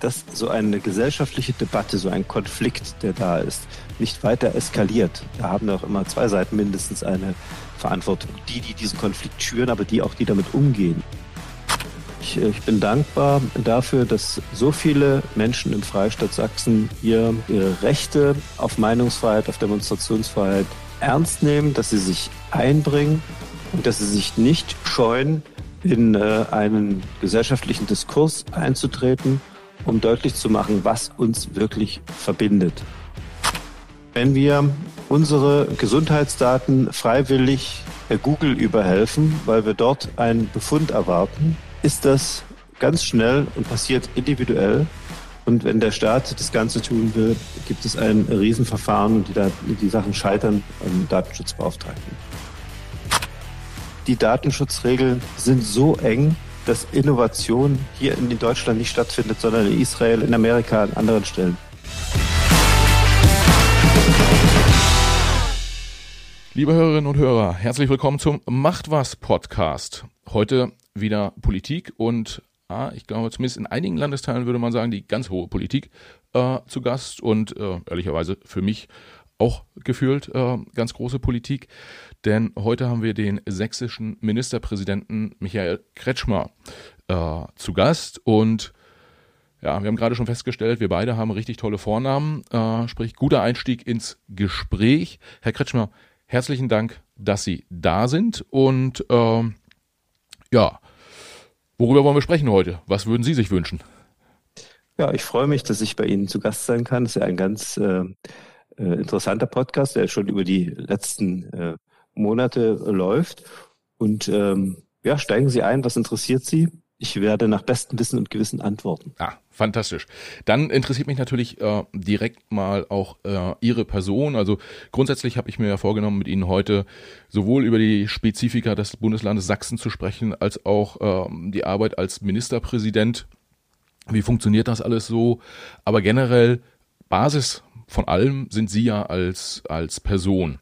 dass so eine gesellschaftliche Debatte, so ein Konflikt, der da ist, nicht weiter eskaliert. Da haben auch immer zwei Seiten mindestens eine Verantwortung. Die, die diesen Konflikt schüren, aber die auch, die damit umgehen. Ich, ich bin dankbar dafür, dass so viele Menschen im Freistaat Sachsen hier ihre Rechte auf Meinungsfreiheit, auf Demonstrationsfreiheit ernst nehmen, dass sie sich einbringen und dass sie sich nicht scheuen, in äh, einen gesellschaftlichen Diskurs einzutreten, um deutlich zu machen, was uns wirklich verbindet. Wenn wir unsere Gesundheitsdaten freiwillig Google überhelfen, weil wir dort einen Befund erwarten, ist das ganz schnell und passiert individuell. Und wenn der Staat das Ganze tun will, gibt es ein Riesenverfahren und die, die Sachen scheitern am Datenschutzbeauftragten. Die Datenschutzregeln sind so eng, dass Innovation hier in Deutschland nicht stattfindet, sondern in Israel, in Amerika, an anderen Stellen. Liebe Hörerinnen und Hörer, herzlich willkommen zum Macht was Podcast. Heute wieder Politik und ah, ich glaube zumindest in einigen Landesteilen würde man sagen, die ganz hohe Politik äh, zu Gast und äh, ehrlicherweise für mich auch gefühlt äh, ganz große Politik, denn heute haben wir den sächsischen Ministerpräsidenten Michael Kretschmer äh, zu Gast und ja, wir haben gerade schon festgestellt, wir beide haben richtig tolle Vornamen, äh, sprich guter Einstieg ins Gespräch. Herr Kretschmer, herzlichen Dank, dass Sie da sind und äh, ja, worüber wollen wir sprechen heute? Was würden Sie sich wünschen? Ja, ich freue mich, dass ich bei Ihnen zu Gast sein kann. Das ist ja ein ganz äh, äh, interessanter Podcast, der schon über die letzten äh, Monate läuft. Und ähm, ja, steigen Sie ein, was interessiert Sie? Ich werde nach bestem Wissen und Gewissen antworten. Ah, fantastisch. Dann interessiert mich natürlich äh, direkt mal auch äh, Ihre Person. Also grundsätzlich habe ich mir ja vorgenommen, mit Ihnen heute sowohl über die Spezifika des Bundeslandes Sachsen zu sprechen, als auch äh, die Arbeit als Ministerpräsident. Wie funktioniert das alles so? Aber generell Basis von allem sind Sie ja als, als Person.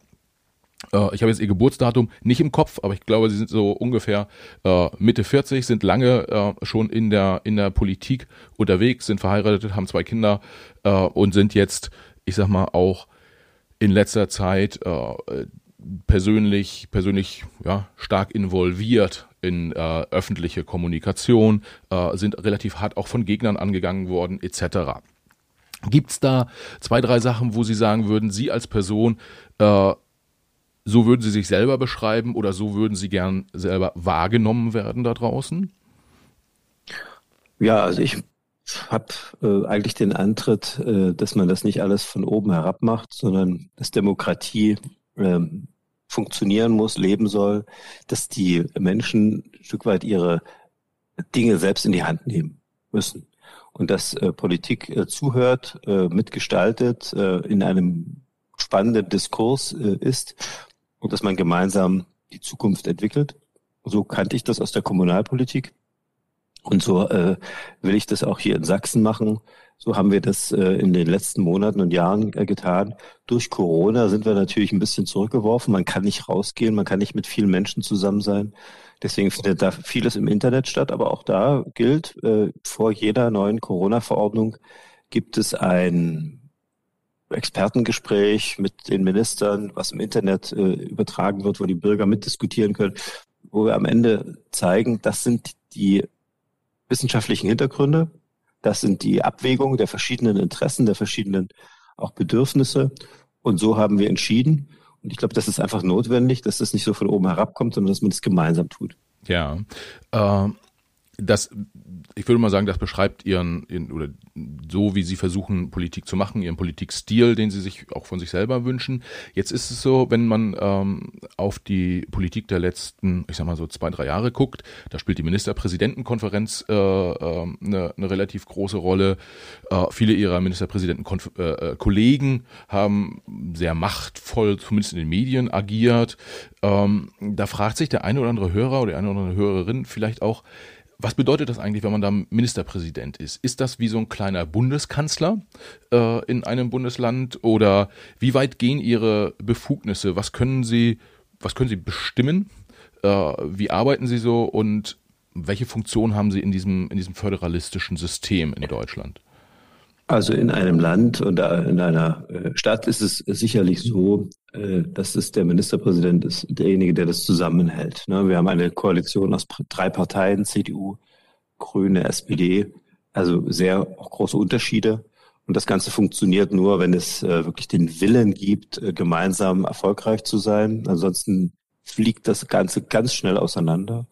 Äh, ich habe jetzt ihr Geburtsdatum nicht im Kopf, aber ich glaube, sie sind so ungefähr äh, Mitte 40, sind lange äh, schon in der, in der Politik unterwegs, sind verheiratet, haben zwei Kinder äh, und sind jetzt, ich sag mal, auch in letzter Zeit äh, persönlich, persönlich ja, stark involviert in äh, öffentliche Kommunikation, äh, sind relativ hart auch von Gegnern angegangen worden, etc. Gibt's da zwei, drei Sachen, wo Sie sagen würden, Sie als Person äh, so würden Sie sich selber beschreiben oder so würden Sie gern selber wahrgenommen werden da draußen? Ja, also ich habe äh, eigentlich den Antritt, äh, dass man das nicht alles von oben herab macht, sondern dass Demokratie äh, funktionieren muss, leben soll, dass die Menschen ein Stück weit ihre Dinge selbst in die Hand nehmen müssen und dass äh, Politik äh, zuhört, äh, mitgestaltet, in einem spannenden Diskurs ist und dass man gemeinsam die Zukunft entwickelt. So kannte ich das aus der Kommunalpolitik. Und so äh, will ich das auch hier in Sachsen machen. So haben wir das äh, in den letzten Monaten und Jahren äh, getan. Durch Corona sind wir natürlich ein bisschen zurückgeworfen. Man kann nicht rausgehen, man kann nicht mit vielen Menschen zusammen sein. Deswegen findet da vieles im Internet statt. Aber auch da gilt, äh, vor jeder neuen Corona-Verordnung gibt es ein Expertengespräch mit den Ministern, was im Internet äh, übertragen wird, wo die Bürger mitdiskutieren können, wo wir am Ende zeigen, das sind die wissenschaftlichen Hintergründe, das sind die Abwägungen der verschiedenen Interessen, der verschiedenen auch Bedürfnisse. Und so haben wir entschieden. Und ich glaube, das ist einfach notwendig, dass das nicht so von oben herabkommt, sondern dass man es das gemeinsam tut. Ja. Äh, das, ich würde mal sagen, das beschreibt ihren, ihren, oder so, wie sie versuchen, Politik zu machen, ihren Politikstil, den sie sich auch von sich selber wünschen. Jetzt ist es so, wenn man ähm, auf die Politik der letzten, ich sag mal so zwei, drei Jahre guckt, da spielt die Ministerpräsidentenkonferenz äh, äh, eine, eine relativ große Rolle. Äh, viele ihrer Ministerpräsidentenkollegen äh, äh haben sehr machtvoll, zumindest in den Medien, agiert. Ähm, da fragt sich der eine oder andere Hörer oder die eine oder andere Hörerin vielleicht auch, was bedeutet das eigentlich, wenn man da Ministerpräsident ist? Ist das wie so ein kleiner Bundeskanzler äh, in einem Bundesland oder wie weit gehen Ihre Befugnisse? Was können Sie, was können Sie bestimmen? Äh, wie arbeiten Sie so und welche Funktion haben Sie in diesem, in diesem föderalistischen System in Deutschland? Also in einem Land und in einer äh, Stadt ist es sicherlich so, äh, dass es der Ministerpräsident ist, derjenige, der das zusammenhält. Ne? Wir haben eine Koalition aus drei Parteien, CDU, Grüne, SPD, also sehr große Unterschiede. Und das Ganze funktioniert nur, wenn es äh, wirklich den Willen gibt, gemeinsam erfolgreich zu sein. Ansonsten fliegt das Ganze ganz schnell auseinander.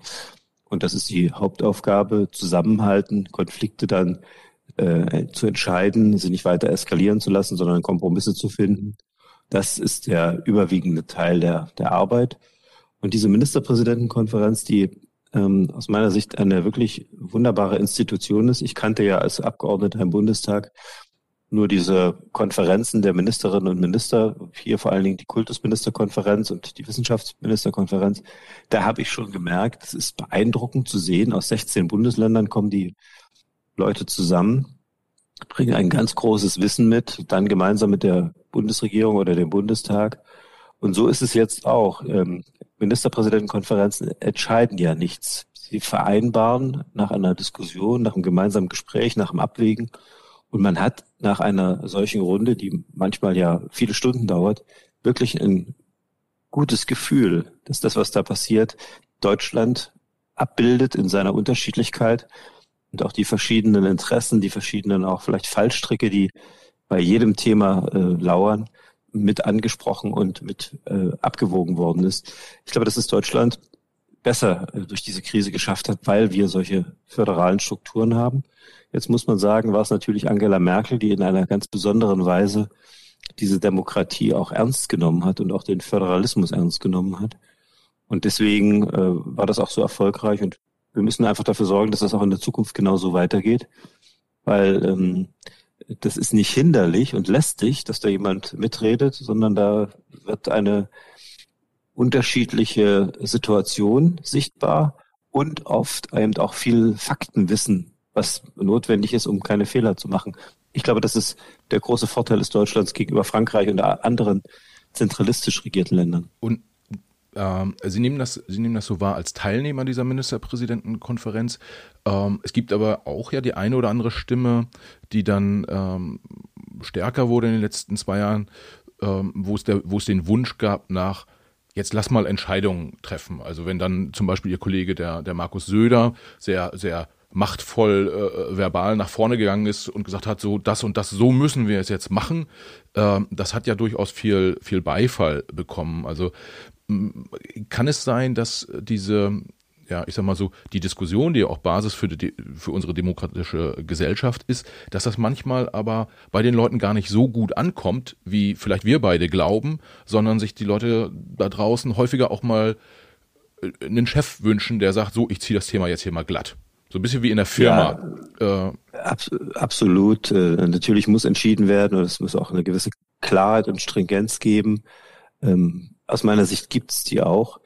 Und das ist die Hauptaufgabe, zusammenhalten, Konflikte dann äh, zu entscheiden, sie nicht weiter eskalieren zu lassen, sondern Kompromisse zu finden. Das ist der überwiegende Teil der, der Arbeit. Und diese Ministerpräsidentenkonferenz, die ähm, aus meiner Sicht eine wirklich wunderbare Institution ist. Ich kannte ja als Abgeordneter im Bundestag nur diese Konferenzen der Ministerinnen und Minister, hier vor allen Dingen die Kultusministerkonferenz und die Wissenschaftsministerkonferenz, da habe ich schon gemerkt, es ist beeindruckend zu sehen, aus 16 Bundesländern kommen die Leute zusammen, bringen ein ganz großes Wissen mit, dann gemeinsam mit der Bundesregierung oder dem Bundestag. Und so ist es jetzt auch. Ähm, Ministerpräsidentenkonferenzen entscheiden ja nichts. Sie vereinbaren nach einer Diskussion, nach einem gemeinsamen Gespräch, nach einem Abwägen. Und man hat nach einer solchen Runde, die manchmal ja viele Stunden dauert, wirklich ein gutes Gefühl, dass das, was da passiert, Deutschland abbildet in seiner Unterschiedlichkeit und auch die verschiedenen Interessen, die verschiedenen auch vielleicht Fallstricke, die bei jedem Thema äh, lauern, mit angesprochen und mit äh, abgewogen worden ist. Ich glaube, dass es Deutschland besser äh, durch diese Krise geschafft hat, weil wir solche föderalen Strukturen haben. Jetzt muss man sagen, war es natürlich Angela Merkel, die in einer ganz besonderen Weise diese Demokratie auch ernst genommen hat und auch den Föderalismus ernst genommen hat. Und deswegen äh, war das auch so erfolgreich und wir müssen einfach dafür sorgen, dass das auch in der Zukunft genauso weitergeht, weil ähm, das ist nicht hinderlich und lästig, dass da jemand mitredet, sondern da wird eine unterschiedliche Situation sichtbar und oft eben auch viel Faktenwissen, was notwendig ist, um keine Fehler zu machen. Ich glaube, das ist der große Vorteil des Deutschlands gegenüber Frankreich und anderen zentralistisch regierten Ländern. Und ähm, Sie, nehmen das, Sie nehmen das so wahr als Teilnehmer dieser Ministerpräsidentenkonferenz. Ähm, es gibt aber auch ja die eine oder andere Stimme, die dann ähm, stärker wurde in den letzten zwei Jahren, ähm, wo, es der, wo es den Wunsch gab nach jetzt lass mal Entscheidungen treffen. Also wenn dann zum Beispiel Ihr Kollege, der, der Markus Söder, sehr, sehr machtvoll äh, verbal nach vorne gegangen ist und gesagt hat, so das und das, so müssen wir es jetzt machen, äh, das hat ja durchaus viel, viel Beifall bekommen. Also kann es sein, dass diese, ja, ich sag mal so, die Diskussion, die ja auch Basis für, die, für unsere demokratische Gesellschaft ist, dass das manchmal aber bei den Leuten gar nicht so gut ankommt, wie vielleicht wir beide glauben, sondern sich die Leute da draußen häufiger auch mal äh, einen Chef wünschen, der sagt, so, ich ziehe das Thema jetzt hier mal glatt. So ein bisschen wie in der Firma. Ja, äh, ab, absolut. Äh, natürlich muss entschieden werden und es muss auch eine gewisse Klarheit und Stringenz geben. Ähm, aus meiner Sicht gibt es die auch.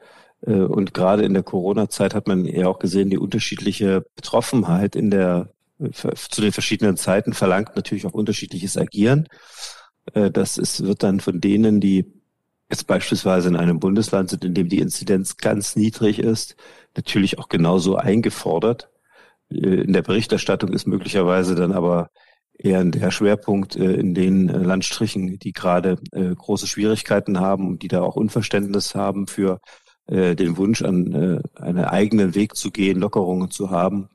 Äh, und gerade in der Corona-Zeit hat man ja auch gesehen, die unterschiedliche Betroffenheit in der zu den verschiedenen Zeiten verlangt natürlich auch unterschiedliches Agieren. Äh, das ist, wird dann von denen, die jetzt beispielsweise in einem Bundesland sind, in dem die Inzidenz ganz niedrig ist, natürlich auch genauso eingefordert. Äh, in der Berichterstattung ist möglicherweise dann aber eher der Schwerpunkt äh, in den äh, Landstrichen, die gerade äh, große Schwierigkeiten haben und die da auch Unverständnis haben für den Wunsch, an einen eigenen Weg zu gehen, Lockerungen zu haben.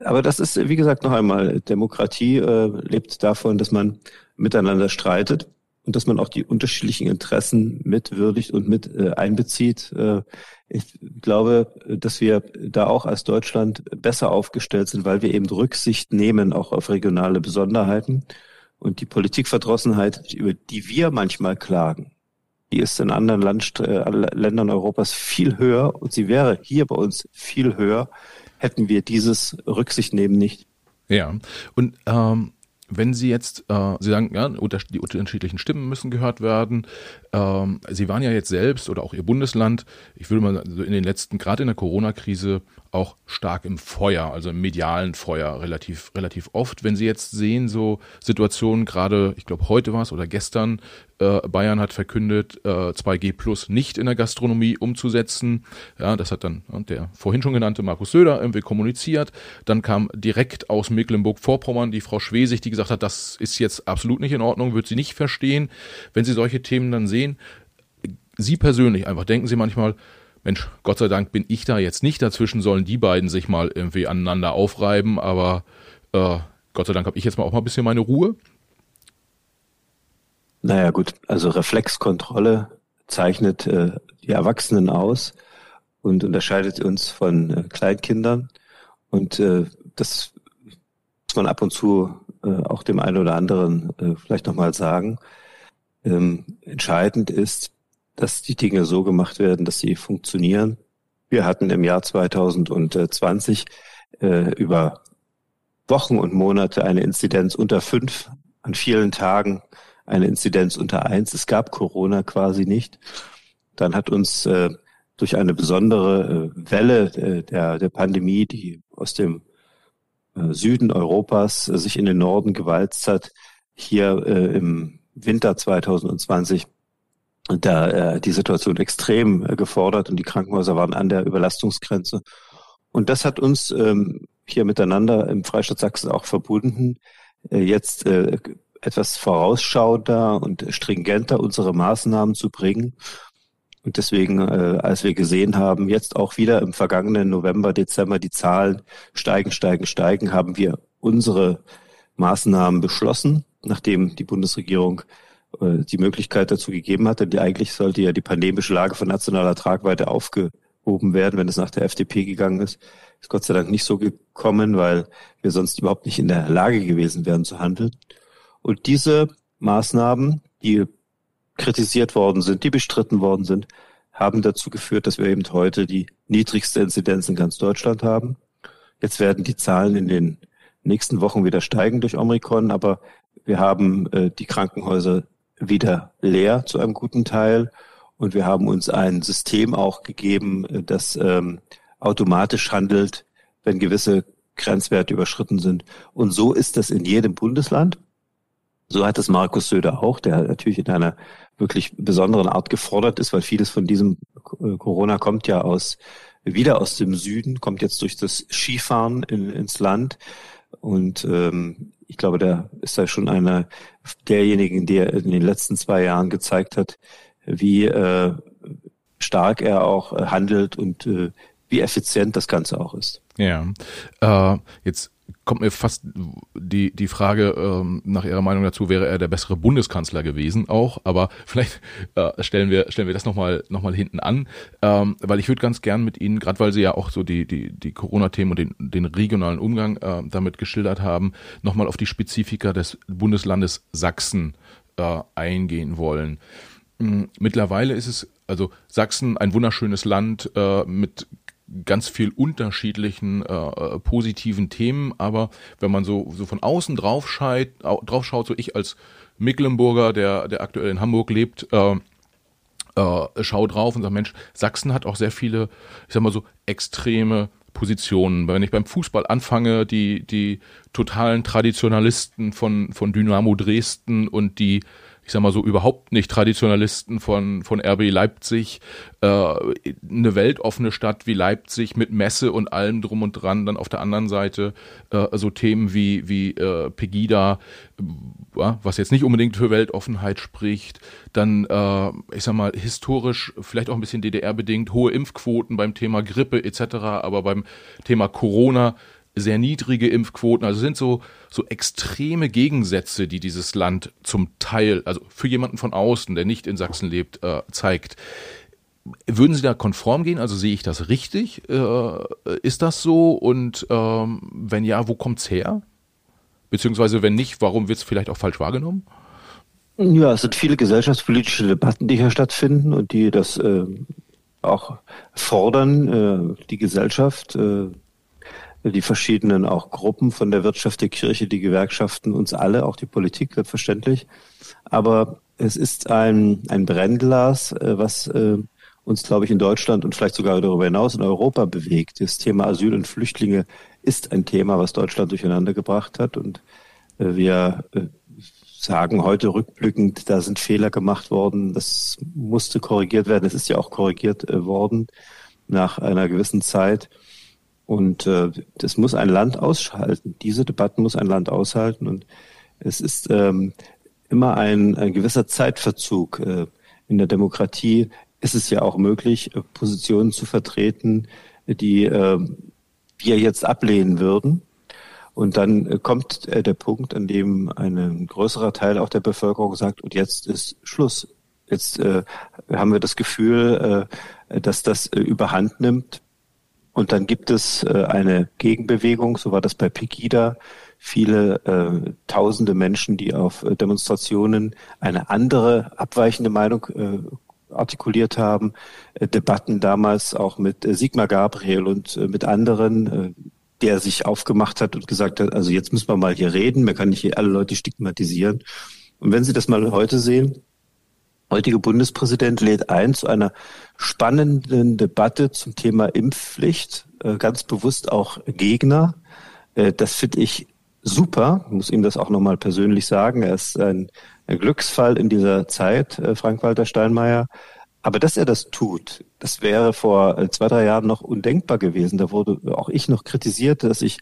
Aber das ist, wie gesagt, noch einmal, Demokratie lebt davon, dass man miteinander streitet und dass man auch die unterschiedlichen Interessen mitwürdigt und mit äh, einbezieht. Äh, ich glaube, dass wir da auch als Deutschland besser aufgestellt sind, weil wir eben Rücksicht nehmen auch auf regionale Besonderheiten. Und die Politikverdrossenheit, über die wir manchmal klagen, die ist in anderen Land, äh, Ländern Europas viel höher und sie wäre hier bei uns viel höher, hätten wir dieses Rücksicht nehmen nicht. Ja, und ähm, wenn Sie jetzt, äh, Sie sagen, ja, die unterschiedlichen Stimmen müssen gehört werden. Ähm, Sie waren ja jetzt selbst oder auch Ihr Bundesland, ich würde mal in den letzten, gerade in der Corona-Krise, auch stark im Feuer, also im medialen Feuer relativ, relativ oft. Wenn Sie jetzt sehen, so Situationen, gerade, ich glaube, heute war es oder gestern, äh, Bayern hat verkündet, äh, 2G Plus nicht in der Gastronomie umzusetzen. Ja, das hat dann der vorhin schon genannte Markus Söder irgendwie kommuniziert. Dann kam direkt aus Mecklenburg-Vorpommern die Frau Schwesig, die gesagt hat, das ist jetzt absolut nicht in Ordnung, wird sie nicht verstehen. Wenn Sie solche Themen dann sehen, Sie persönlich einfach, denken Sie manchmal, Mensch, Gott sei Dank bin ich da jetzt nicht dazwischen, sollen die beiden sich mal irgendwie aneinander aufreiben, aber äh, Gott sei Dank habe ich jetzt mal auch mal ein bisschen meine Ruhe. Naja gut, also Reflexkontrolle zeichnet äh, die Erwachsenen aus und unterscheidet uns von äh, Kleinkindern. Und äh, das muss man ab und zu äh, auch dem einen oder anderen äh, vielleicht nochmal sagen. Ähm, entscheidend ist, dass die Dinge so gemacht werden, dass sie funktionieren. Wir hatten im Jahr 2020 äh, über Wochen und Monate eine Inzidenz unter fünf, an vielen Tagen eine Inzidenz unter eins. Es gab Corona quasi nicht. Dann hat uns äh, durch eine besondere äh, Welle äh, der, der Pandemie, die aus dem äh, Süden Europas äh, sich in den Norden gewalzt hat, hier im Winter 2020 da äh, die Situation extrem äh, gefordert und die Krankenhäuser waren an der Überlastungsgrenze. Und das hat uns ähm, hier miteinander im Freistaat Sachsen auch verbunden, äh, jetzt äh, etwas vorausschauender und stringenter unsere Maßnahmen zu bringen. Und deswegen, äh, als wir gesehen haben, jetzt auch wieder im vergangenen November, Dezember die Zahlen steigen, steigen, steigen, haben wir unsere Maßnahmen beschlossen, nachdem die Bundesregierung die Möglichkeit dazu gegeben hatte. Die eigentlich sollte ja die pandemische Lage von nationaler Tragweite aufgehoben werden, wenn es nach der FDP gegangen ist. Ist Gott sei Dank nicht so gekommen, weil wir sonst überhaupt nicht in der Lage gewesen wären zu handeln. Und diese Maßnahmen, die kritisiert worden sind, die bestritten worden sind, haben dazu geführt, dass wir eben heute die niedrigste Inzidenz in ganz Deutschland haben. Jetzt werden die Zahlen in den nächsten Wochen wieder steigen durch Omikron, aber wir haben äh, die Krankenhäuser wieder leer zu einem guten Teil. Und wir haben uns ein System auch gegeben, das ähm, automatisch handelt, wenn gewisse Grenzwerte überschritten sind. Und so ist das in jedem Bundesland. So hat es Markus Söder auch, der natürlich in einer wirklich besonderen Art gefordert ist, weil vieles von diesem Corona kommt ja aus, wieder aus dem Süden, kommt jetzt durch das Skifahren in, ins Land. Und ähm, ich glaube, der ist da schon einer derjenigen, der in den letzten zwei Jahren gezeigt hat, wie äh, stark er auch äh, handelt und äh, wie effizient das Ganze auch ist. Ja, äh, jetzt kommt mir fast die, die Frage ähm, nach Ihrer Meinung dazu, wäre er der bessere Bundeskanzler gewesen auch, aber vielleicht äh, stellen wir stellen wir das nochmal noch mal hinten an, ähm, weil ich würde ganz gern mit Ihnen, gerade weil Sie ja auch so die, die, die Corona-Themen und den, den regionalen Umgang äh, damit geschildert haben, nochmal auf die Spezifika des Bundeslandes Sachsen äh, eingehen wollen. Hm, mittlerweile ist es, also Sachsen, ein wunderschönes Land äh, mit ganz viel unterschiedlichen äh, äh, positiven Themen, aber wenn man so, so von außen drauf schaut, drauf schaut, so ich als Mecklenburger, der, der aktuell in Hamburg lebt, äh, äh, schau drauf und sag, Mensch, Sachsen hat auch sehr viele, ich sag mal so, extreme Positionen. Wenn ich beim Fußball anfange, die, die totalen Traditionalisten von, von Dynamo Dresden und die ich sag mal so, überhaupt nicht Traditionalisten von, von RB Leipzig, äh, eine weltoffene Stadt wie Leipzig mit Messe und allem drum und dran, dann auf der anderen Seite äh, so Themen wie, wie äh, Pegida, äh, was jetzt nicht unbedingt für Weltoffenheit spricht, dann, äh, ich sag mal, historisch vielleicht auch ein bisschen DDR-bedingt, hohe Impfquoten beim Thema Grippe etc., aber beim Thema Corona sehr niedrige Impfquoten. Also sind so, so extreme Gegensätze, die dieses Land zum Teil, also für jemanden von außen, der nicht in Sachsen lebt, äh, zeigt. Würden Sie da konform gehen? Also sehe ich das richtig? Äh, ist das so? Und ähm, wenn ja, wo kommt's her? Beziehungsweise wenn nicht, warum wird es vielleicht auch falsch wahrgenommen? Ja, es sind viele gesellschaftspolitische Debatten, die hier stattfinden und die das äh, auch fordern, äh, die Gesellschaft äh, die verschiedenen auch Gruppen von der Wirtschaft, der Kirche, die Gewerkschaften, uns alle, auch die Politik selbstverständlich. Aber es ist ein, ein Brennglas, äh, was äh, uns, glaube ich, in Deutschland und vielleicht sogar darüber hinaus in Europa bewegt. Das Thema Asyl und Flüchtlinge ist ein Thema, was Deutschland durcheinander gebracht hat. Und äh, wir sagen heute rückblickend, da sind Fehler gemacht worden. Das musste korrigiert werden. Es ist ja auch korrigiert worden nach einer gewissen Zeit. Und äh, das muss ein Land ausschalten. Diese Debatten muss ein Land aushalten. Und es ist ähm, immer ein, ein gewisser Zeitverzug. Äh, in der Demokratie ist es ja auch möglich, äh, Positionen zu vertreten, die äh, wir jetzt ablehnen würden. Und dann äh, kommt äh, der Punkt, an dem ein größerer Teil auch der Bevölkerung sagt, und jetzt ist Schluss. Jetzt äh, haben wir das Gefühl, äh, dass das äh, überhand nimmt. Und dann gibt es äh, eine Gegenbewegung, so war das bei Pegida. Viele äh, tausende Menschen, die auf äh, Demonstrationen eine andere, abweichende Meinung äh, artikuliert haben. Äh, Debatten damals auch mit äh, Sigmar Gabriel und äh, mit anderen, äh, der sich aufgemacht hat und gesagt hat, also jetzt müssen wir mal hier reden, man kann nicht hier alle Leute stigmatisieren. Und wenn Sie das mal heute sehen, heutige Bundespräsident lädt ein zu einer spannenden Debatte zum Thema Impfpflicht, äh, ganz bewusst auch Gegner. Äh, das finde ich super, muss ihm das auch nochmal persönlich sagen. Er ist ein, Glücksfall in dieser Zeit, äh, Frank-Walter Steinmeier. Aber dass er das tut, das wäre vor zwei, drei Jahren noch undenkbar gewesen. Da wurde auch ich noch kritisiert, dass ich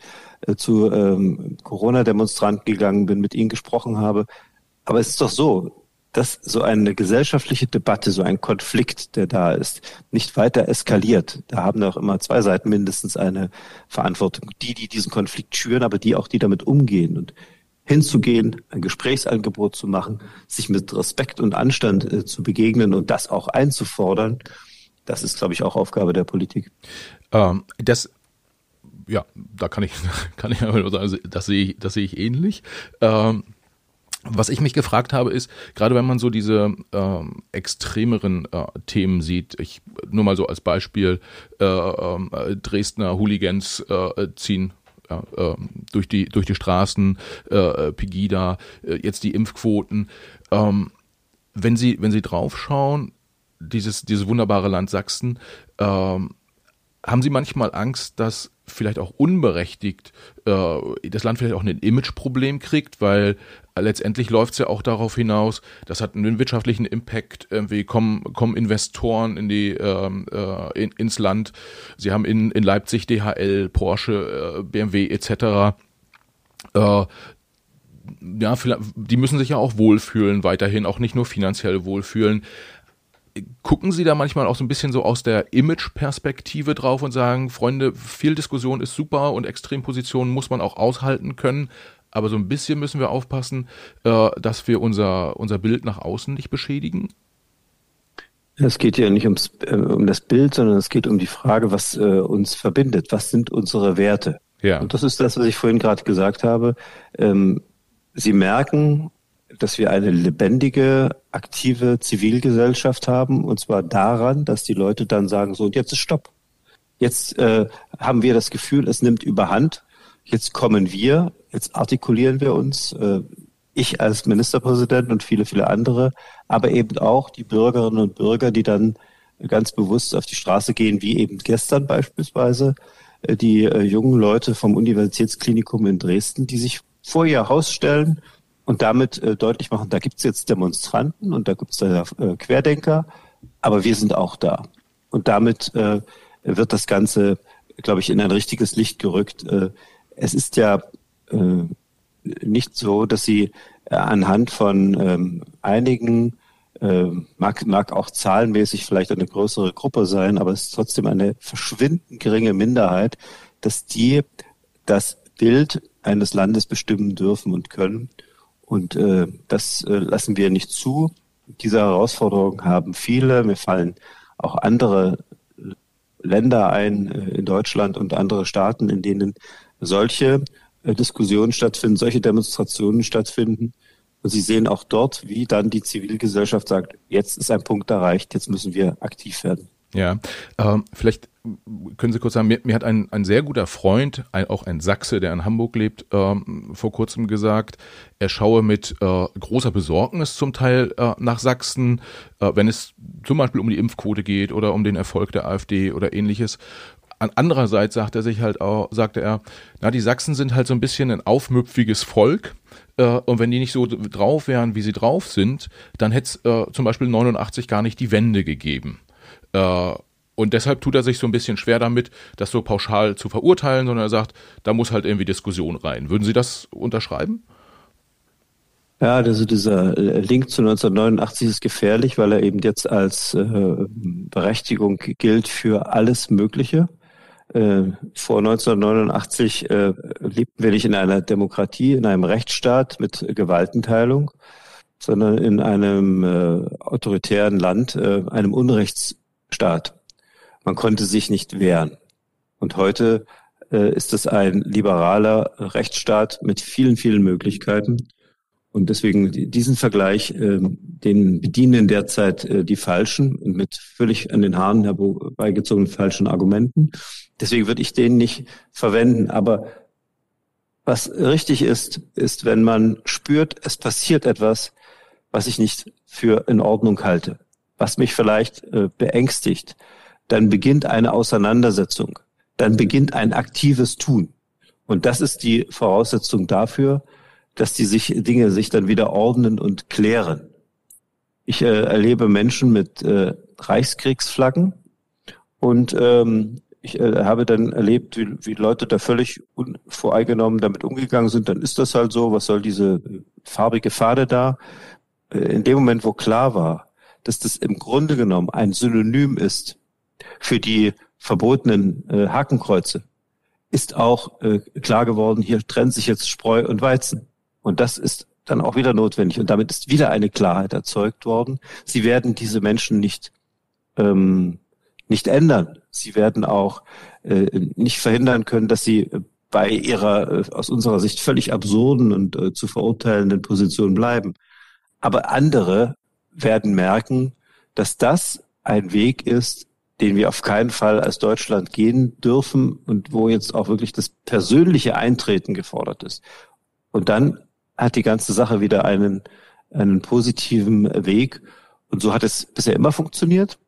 zu ähm, Corona-Demonstranten gegangen bin, mit ihnen gesprochen habe. Aber es ist doch so, dass so eine gesellschaftliche Debatte, so ein Konflikt, der da ist, nicht weiter eskaliert. Da haben auch immer zwei Seiten mindestens eine Verantwortung. Die, die diesen Konflikt schüren, aber die auch, die damit umgehen. Und hinzugehen, ein Gesprächsangebot zu machen, sich mit Respekt und Anstand äh, zu begegnen und das auch einzufordern, das ist, glaube ich, auch Aufgabe der Politik. Ähm, das ja, da kann ich, kann ich also das sehe ich, das sehe ich ähnlich. Ähm, was ich mich gefragt habe, ist, gerade wenn man so diese ähm, extremeren äh, Themen sieht, ich nur mal so als Beispiel, äh, äh, Dresdner Hooligans äh, ziehen ja, äh, durch die durch die Straßen, äh, Pegida, äh, jetzt die Impfquoten. Ähm, wenn Sie wenn Sie draufschauen, dieses dieses wunderbare Land Sachsen, ähm, haben Sie manchmal Angst, dass vielleicht auch unberechtigt äh, das Land vielleicht auch ein Imageproblem kriegt, weil letztendlich läuft es ja auch darauf hinaus, das hat einen wirtschaftlichen Impact, irgendwie kommen, kommen Investoren in die, ähm, äh, in, ins Land, sie haben in, in Leipzig DHL, Porsche, äh, BMW etc. Äh, ja, die müssen sich ja auch wohlfühlen, weiterhin auch nicht nur finanziell wohlfühlen. Gucken Sie da manchmal auch so ein bisschen so aus der Image-Perspektive drauf und sagen, Freunde, viel Diskussion ist super und Extrempositionen muss man auch aushalten können, aber so ein bisschen müssen wir aufpassen, äh, dass wir unser, unser Bild nach außen nicht beschädigen? Es geht ja nicht ums, äh, um das Bild, sondern es geht um die Frage, was äh, uns verbindet. Was sind unsere Werte? Ja. Und das ist das, was ich vorhin gerade gesagt habe. Ähm, Sie merken, dass wir eine lebendige, aktive Zivilgesellschaft haben, und zwar daran, dass die Leute dann sagen, so, und jetzt ist Stopp. Jetzt äh, haben wir das Gefühl, es nimmt überhand. Jetzt kommen wir, jetzt artikulieren wir uns, äh, ich als Ministerpräsident und viele, viele andere, aber eben auch die Bürgerinnen und Bürger, die dann ganz bewusst auf die Straße gehen, wie eben gestern beispielsweise äh, die äh, jungen Leute vom Universitätsklinikum in Dresden, die sich vor ihr Haus stellen und damit äh, deutlich machen, da gibt's jetzt Demonstranten und da gibt's da äh, Querdenker, aber wir sind auch da. Und damit äh, wird das Ganze, glaube ich, in ein richtiges Licht gerückt. Es ist ja äh, nicht so, dass sie äh, anhand von ähm, einigen äh, mag, mag auch zahlenmäßig vielleicht eine größere Gruppe sein, aber es ist trotzdem eine verschwindend geringe Minderheit, dass die das Bild eines Landes bestimmen dürfen und können. Und äh, das äh, lassen wir nicht zu. Diese Herausforderung haben viele. Mir fallen auch andere Länder ein äh, in Deutschland und andere Staaten, in denen solche äh, Diskussionen stattfinden, solche Demonstrationen stattfinden. Und Sie sehen auch dort, wie dann die Zivilgesellschaft sagt, jetzt ist ein Punkt erreicht, jetzt müssen wir aktiv werden. Ja, ähm, vielleicht können Sie kurz sagen, mir, mir hat ein, ein sehr guter Freund, ein, auch ein Sachse, der in Hamburg lebt, ähm, vor kurzem gesagt, er schaue mit äh, großer Besorgnis zum Teil äh, nach Sachsen, äh, wenn es zum Beispiel um die Impfquote geht oder um den Erfolg der AfD oder ähnliches. An andererseits sagt er sich halt auch, sagte er, na, die Sachsen sind halt so ein bisschen ein aufmüpfiges Volk. Äh, und wenn die nicht so drauf wären, wie sie drauf sind, dann hätte es äh, zum Beispiel 89 gar nicht die Wende gegeben. Äh, und deshalb tut er sich so ein bisschen schwer damit, das so pauschal zu verurteilen, sondern er sagt, da muss halt irgendwie Diskussion rein. Würden Sie das unterschreiben? Ja, also dieser Link zu 1989 ist gefährlich, weil er eben jetzt als äh, Berechtigung gilt für alles Mögliche. Äh, vor 1989 äh, lebten wir nicht in einer Demokratie, in einem Rechtsstaat mit Gewaltenteilung, sondern in einem äh, autoritären Land, äh, einem Unrechtsstaat. Man konnte sich nicht wehren. Und heute äh, ist es ein liberaler Rechtsstaat mit vielen, vielen Möglichkeiten. Und deswegen diesen Vergleich, äh, den bedienen derzeit äh, die Falschen und mit völlig an den Haaren herbeigezogenen falschen Argumenten. Deswegen würde ich den nicht verwenden. Aber was richtig ist, ist, wenn man spürt, es passiert etwas, was ich nicht für in Ordnung halte, was mich vielleicht äh, beängstigt, dann beginnt eine Auseinandersetzung, dann beginnt ein aktives Tun. Und das ist die Voraussetzung dafür, dass die sich Dinge sich dann wieder ordnen und klären. Ich äh, erlebe Menschen mit äh, Reichskriegsflaggen und ähm, ich äh, habe dann erlebt, wie, wie Leute da völlig unvoreingenommen damit umgegangen sind. Dann ist das halt so. Was soll diese farbige Fade da? Äh, in dem Moment, wo klar war, dass das im Grunde genommen ein Synonym ist für die verbotenen äh, Hakenkreuze, ist auch äh, klar geworden, hier trennt sich jetzt Spreu und Weizen. Und das ist dann auch wieder notwendig. Und damit ist wieder eine Klarheit erzeugt worden. Sie werden diese Menschen nicht, ähm, nicht ändern. Sie werden auch äh, nicht verhindern können, dass sie bei ihrer äh, aus unserer Sicht völlig absurden und äh, zu verurteilenden Position bleiben. Aber andere werden merken, dass das ein Weg ist, den wir auf keinen Fall als Deutschland gehen dürfen und wo jetzt auch wirklich das persönliche Eintreten gefordert ist. Und dann hat die ganze Sache wieder einen, einen positiven Weg. Und so hat es bisher immer funktioniert.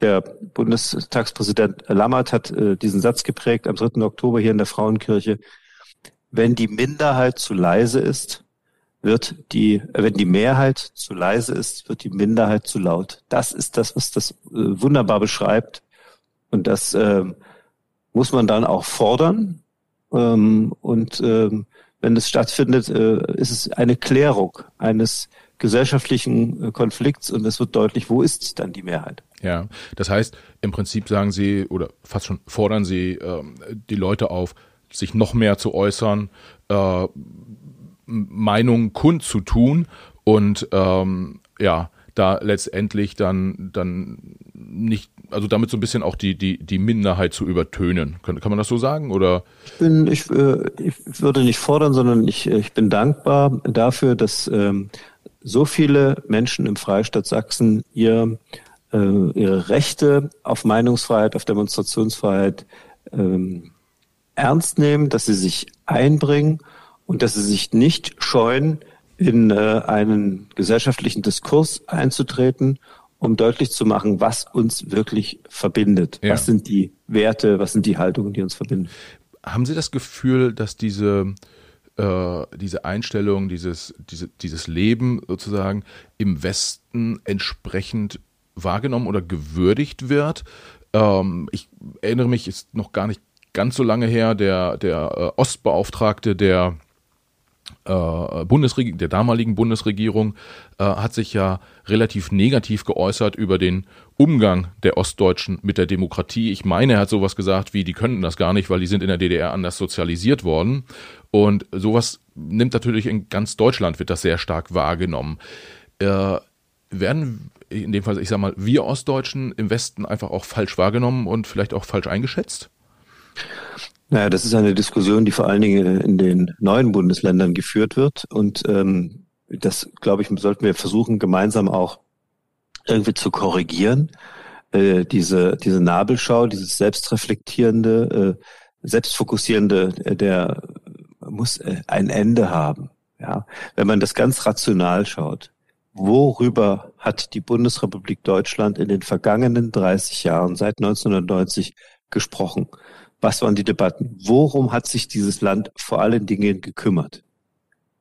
Der Bundestagspräsident Lammert hat äh, diesen Satz geprägt am 3. Oktober hier in der Frauenkirche. Wenn die Minderheit zu leise ist, wird die, äh, wenn die Mehrheit zu leise ist, wird die Minderheit zu laut. Das ist das, was das äh, wunderbar beschreibt. Und das äh, muss man dann auch fordern. Ähm, und ähm, wenn es stattfindet, äh, ist es eine Klärung eines gesellschaftlichen äh, Konflikts und es wird deutlich, wo ist dann die Mehrheit. Ja, das heißt, im Prinzip sagen Sie oder fast schon fordern Sie äh, die Leute auf, sich noch mehr zu äußern, äh, Meinungen kundzutun und ähm, ja, da letztendlich dann, dann nicht, also damit so ein bisschen auch die, die, die Minderheit zu übertönen. Kann, kann man das so sagen? Oder? Ich bin, ich, äh, ich würde nicht fordern, sondern ich, ich bin dankbar dafür, dass ähm, so viele Menschen im Freistaat Sachsen ihr, äh, ihre Rechte auf Meinungsfreiheit, auf Demonstrationsfreiheit ähm, ernst nehmen, dass sie sich einbringen und dass sie sich nicht scheuen, in äh, einen gesellschaftlichen Diskurs einzutreten, um deutlich zu machen, was uns wirklich verbindet. Ja. Was sind die Werte, was sind die Haltungen, die uns verbinden. Haben Sie das Gefühl, dass diese äh, diese Einstellung, dieses, diese, dieses Leben sozusagen im Westen entsprechend wahrgenommen oder gewürdigt wird? Ähm, ich erinnere mich, ist noch gar nicht ganz so lange her, der, der äh, Ostbeauftragte der äh, Bundesregierung, der damaligen Bundesregierung äh, hat sich ja relativ negativ geäußert über den Umgang der Ostdeutschen mit der Demokratie. Ich meine, er hat sowas gesagt wie, die könnten das gar nicht, weil die sind in der DDR anders sozialisiert worden. Und sowas nimmt natürlich in ganz Deutschland, wird das sehr stark wahrgenommen. Äh, werden in dem Fall, ich sag mal, wir Ostdeutschen im Westen einfach auch falsch wahrgenommen und vielleicht auch falsch eingeschätzt? Naja, das ist eine Diskussion, die vor allen Dingen in den neuen Bundesländern geführt wird. Und ähm, das, glaube ich, sollten wir versuchen, gemeinsam auch irgendwie zu korrigieren. Äh, diese, diese Nabelschau, dieses selbstreflektierende, äh, selbstfokussierende, äh, der muss äh, ein Ende haben. Ja, wenn man das ganz rational schaut, worüber hat die Bundesrepublik Deutschland in den vergangenen 30 Jahren seit 1990 gesprochen? Was waren die Debatten? Worum hat sich dieses Land vor allen Dingen gekümmert?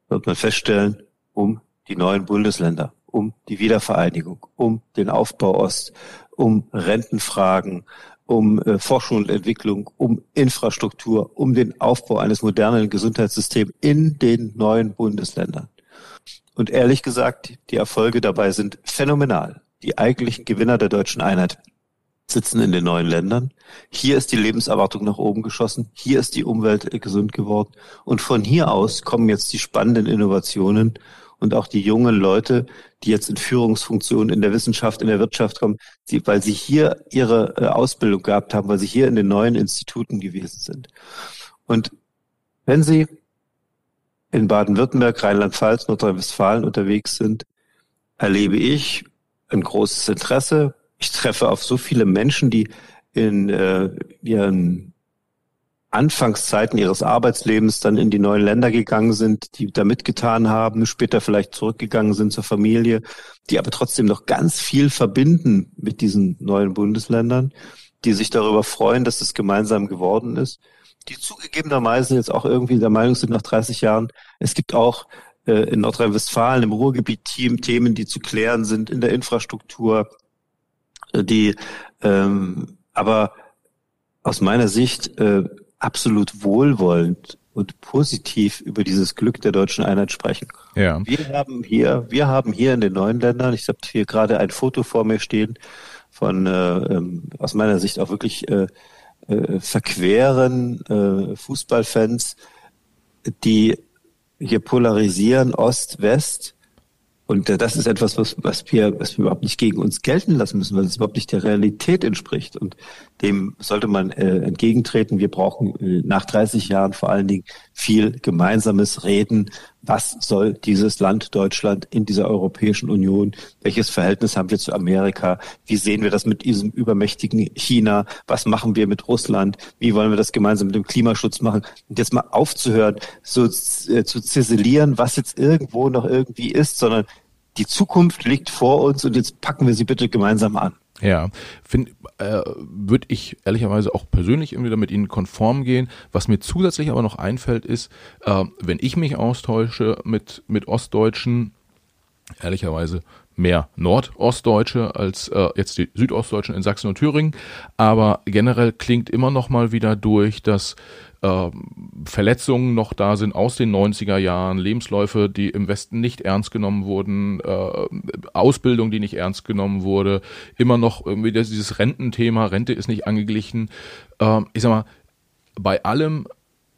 Wird man feststellen, um die neuen Bundesländer, um die Wiedervereinigung, um den Aufbau Ost, um Rentenfragen, um äh, Forschung und Entwicklung, um Infrastruktur, um den Aufbau eines modernen Gesundheitssystems in den neuen Bundesländern. Und ehrlich gesagt, die Erfolge dabei sind phänomenal. Die eigentlichen Gewinner der deutschen Einheit sitzen in den neuen Ländern. Hier ist die Lebenserwartung nach oben geschossen. Hier ist die Umwelt gesund geworden. Und von hier aus kommen jetzt die spannenden Innovationen und auch die jungen Leute, die jetzt in Führungsfunktionen in der Wissenschaft, in der Wirtschaft kommen, die, weil sie hier ihre äh, Ausbildung gehabt haben, weil sie hier in den neuen Instituten gewesen sind. Und wenn Sie in Baden-Württemberg, Rheinland-Pfalz, Nordrhein-Westfalen unterwegs sind, erlebe ich ein großes Interesse. Ich treffe auf so viele Menschen, die in äh, ihren Anfangszeiten ihres Arbeitslebens dann in die neuen Länder gegangen sind, die da mitgetan haben, später vielleicht zurückgegangen sind zur Familie, die aber trotzdem noch ganz viel verbinden mit diesen neuen Bundesländern, die sich darüber freuen, dass es gemeinsam geworden ist, die zugegebenermaßen jetzt auch irgendwie der Meinung sind nach 30 Jahren, es gibt auch äh, in Nordrhein-Westfalen, im Ruhrgebiet Team, Themen, die zu klären sind in der Infrastruktur, die ähm, aber aus meiner Sicht äh, absolut wohlwollend und positiv über dieses Glück der deutschen Einheit sprechen. Ja. Wir haben hier, wir haben hier in den neuen Ländern, ich habe hier gerade ein Foto vor mir stehen von äh, ähm, aus meiner Sicht auch wirklich äh, äh, verqueren äh, Fußballfans, die hier polarisieren Ost-West und äh, das ist etwas, was, was, wir, was wir überhaupt nicht gegen uns gelten lassen müssen, weil es überhaupt nicht der Realität entspricht. Und dem sollte man äh, entgegentreten. Wir brauchen äh, nach 30 Jahren vor allen Dingen viel gemeinsames Reden. Was soll dieses Land Deutschland in dieser Europäischen Union? Welches Verhältnis haben wir zu Amerika? Wie sehen wir das mit diesem übermächtigen China? Was machen wir mit Russland? Wie wollen wir das gemeinsam mit dem Klimaschutz machen? Und jetzt mal aufzuhören, so äh, zu ziselieren, was jetzt irgendwo noch irgendwie ist, sondern die Zukunft liegt vor uns und jetzt packen wir sie bitte gemeinsam an. Ja, finde äh, würde ich ehrlicherweise auch persönlich irgendwie mit Ihnen konform gehen. Was mir zusätzlich aber noch einfällt, ist, äh, wenn ich mich austausche mit, mit Ostdeutschen, ehrlicherweise mehr Nordostdeutsche als äh, jetzt die Südostdeutschen in Sachsen und Thüringen, aber generell klingt immer noch mal wieder durch, dass äh, Verletzungen noch da sind aus den 90er Jahren, Lebensläufe, die im Westen nicht ernst genommen wurden, äh, Ausbildung, die nicht ernst genommen wurde, immer noch irgendwie dieses Rententhema, Rente ist nicht angeglichen. Äh, ich sag mal, bei allem,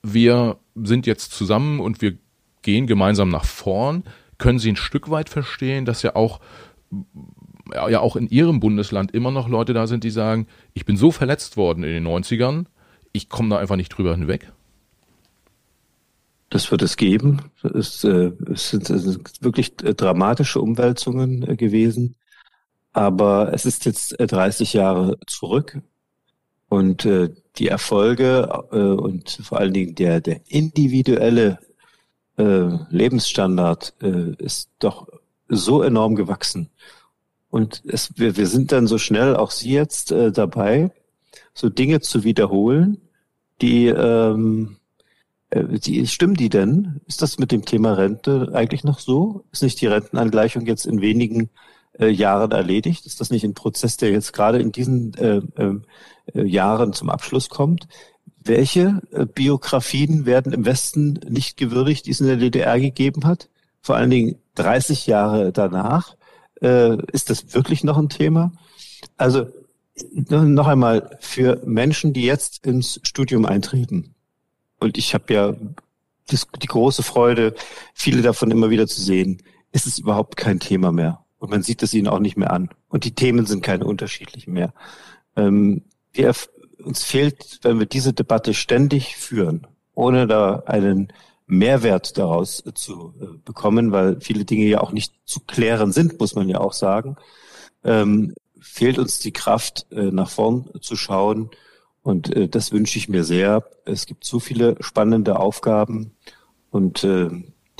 wir sind jetzt zusammen und wir gehen gemeinsam nach vorn, können Sie ein Stück weit verstehen, dass ja auch ja auch in Ihrem Bundesland immer noch Leute da sind, die sagen, ich bin so verletzt worden in den 90ern, ich komme da einfach nicht drüber hinweg? Das wird es geben. Es, äh, es, sind, es sind, wirklich äh, dramatische Umwälzungen äh, gewesen. Aber es ist jetzt 30 äh, Jahre zurück und äh, die Erfolge äh, und vor allen Dingen der, der individuelle Lebensstandard ist doch so enorm gewachsen. Und es, wir, wir sind dann so schnell, auch Sie jetzt, dabei, so Dinge zu wiederholen, die, ähm, äh, die, stimmen die denn? Ist das mit dem Thema Rente eigentlich noch so? Ist nicht die Rentenangleichung jetzt in wenigen äh, Jahren erledigt? Ist das nicht ein Prozess, der jetzt gerade in diesen äh, ähm, äh, Jahren zum Abschluss kommt? Welche äh, Biografien werden im Westen nicht gewürdigt, die es in der DDR gegeben hat? Vor allen Dingen 30 Jahre danach. Äh, ist das wirklich noch ein Thema? Also noch einmal, für Menschen, die jetzt ins Studium eintreten, und ich habe ja das, die große Freude, viele davon immer wieder zu sehen, ist es überhaupt kein Thema mehr. Und man sieht es ihnen auch nicht mehr an. Und die Themen sind keine unterschiedlichen mehr. Ähm, wir, uns fehlt, wenn wir diese Debatte ständig führen, ohne da einen Mehrwert daraus zu äh, bekommen, weil viele Dinge ja auch nicht zu klären sind, muss man ja auch sagen, ähm, fehlt uns die Kraft, äh, nach vorn zu schauen. Und äh, das wünsche ich mir sehr. Es gibt so viele spannende Aufgaben und äh,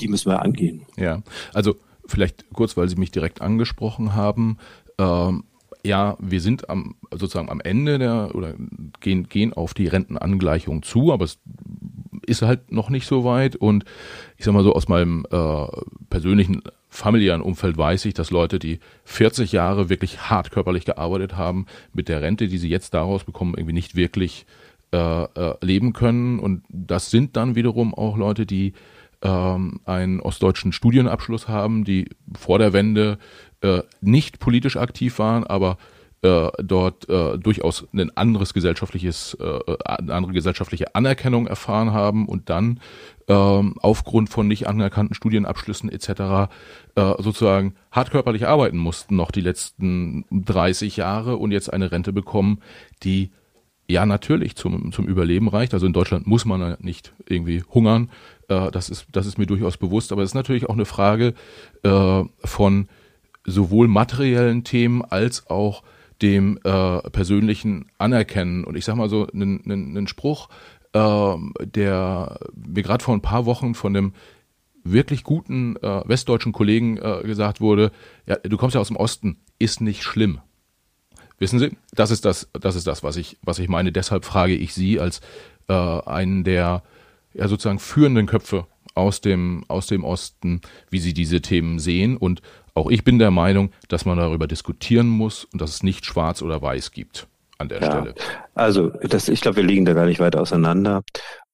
die müssen wir angehen. Ja, also vielleicht kurz, weil Sie mich direkt angesprochen haben. Ähm, ja, wir sind am, sozusagen am Ende der oder gehen, gehen auf die Rentenangleichung zu, aber es ist halt noch nicht so weit. Und ich sag mal so, aus meinem äh, persönlichen familiären Umfeld weiß ich, dass Leute, die 40 Jahre wirklich hart körperlich gearbeitet haben, mit der Rente, die sie jetzt daraus bekommen, irgendwie nicht wirklich äh, äh, leben können. Und das sind dann wiederum auch Leute, die ähm, einen ostdeutschen Studienabschluss haben, die vor der Wende äh, nicht politisch aktiv waren, aber äh, dort äh, durchaus ein anderes gesellschaftliches, äh, eine andere gesellschaftliche Anerkennung erfahren haben und dann ähm, aufgrund von nicht anerkannten Studienabschlüssen etc. Äh, sozusagen hartkörperlich arbeiten mussten noch die letzten 30 Jahre und jetzt eine Rente bekommen, die ja natürlich zum, zum Überleben reicht. Also in Deutschland muss man nicht irgendwie hungern. Äh, das, ist, das ist mir durchaus bewusst. Aber es ist natürlich auch eine Frage äh, von sowohl materiellen Themen als auch dem äh, persönlichen Anerkennen. Und ich sage mal so einen, Spruch, der mir gerade vor ein paar Wochen von dem wirklich guten äh, westdeutschen Kollegen äh, gesagt wurde, ja, du kommst ja aus dem Osten, ist nicht schlimm. Wissen Sie, das ist das, das ist das, was ich, was ich meine. Deshalb frage ich Sie als äh, einen der ja, sozusagen führenden Köpfe aus dem, aus dem Osten, wie Sie diese Themen sehen. Und auch ich bin der Meinung, dass man darüber diskutieren muss und dass es nicht schwarz oder weiß gibt an der ja, Stelle. Also das, ich glaube, wir liegen da gar nicht weit auseinander.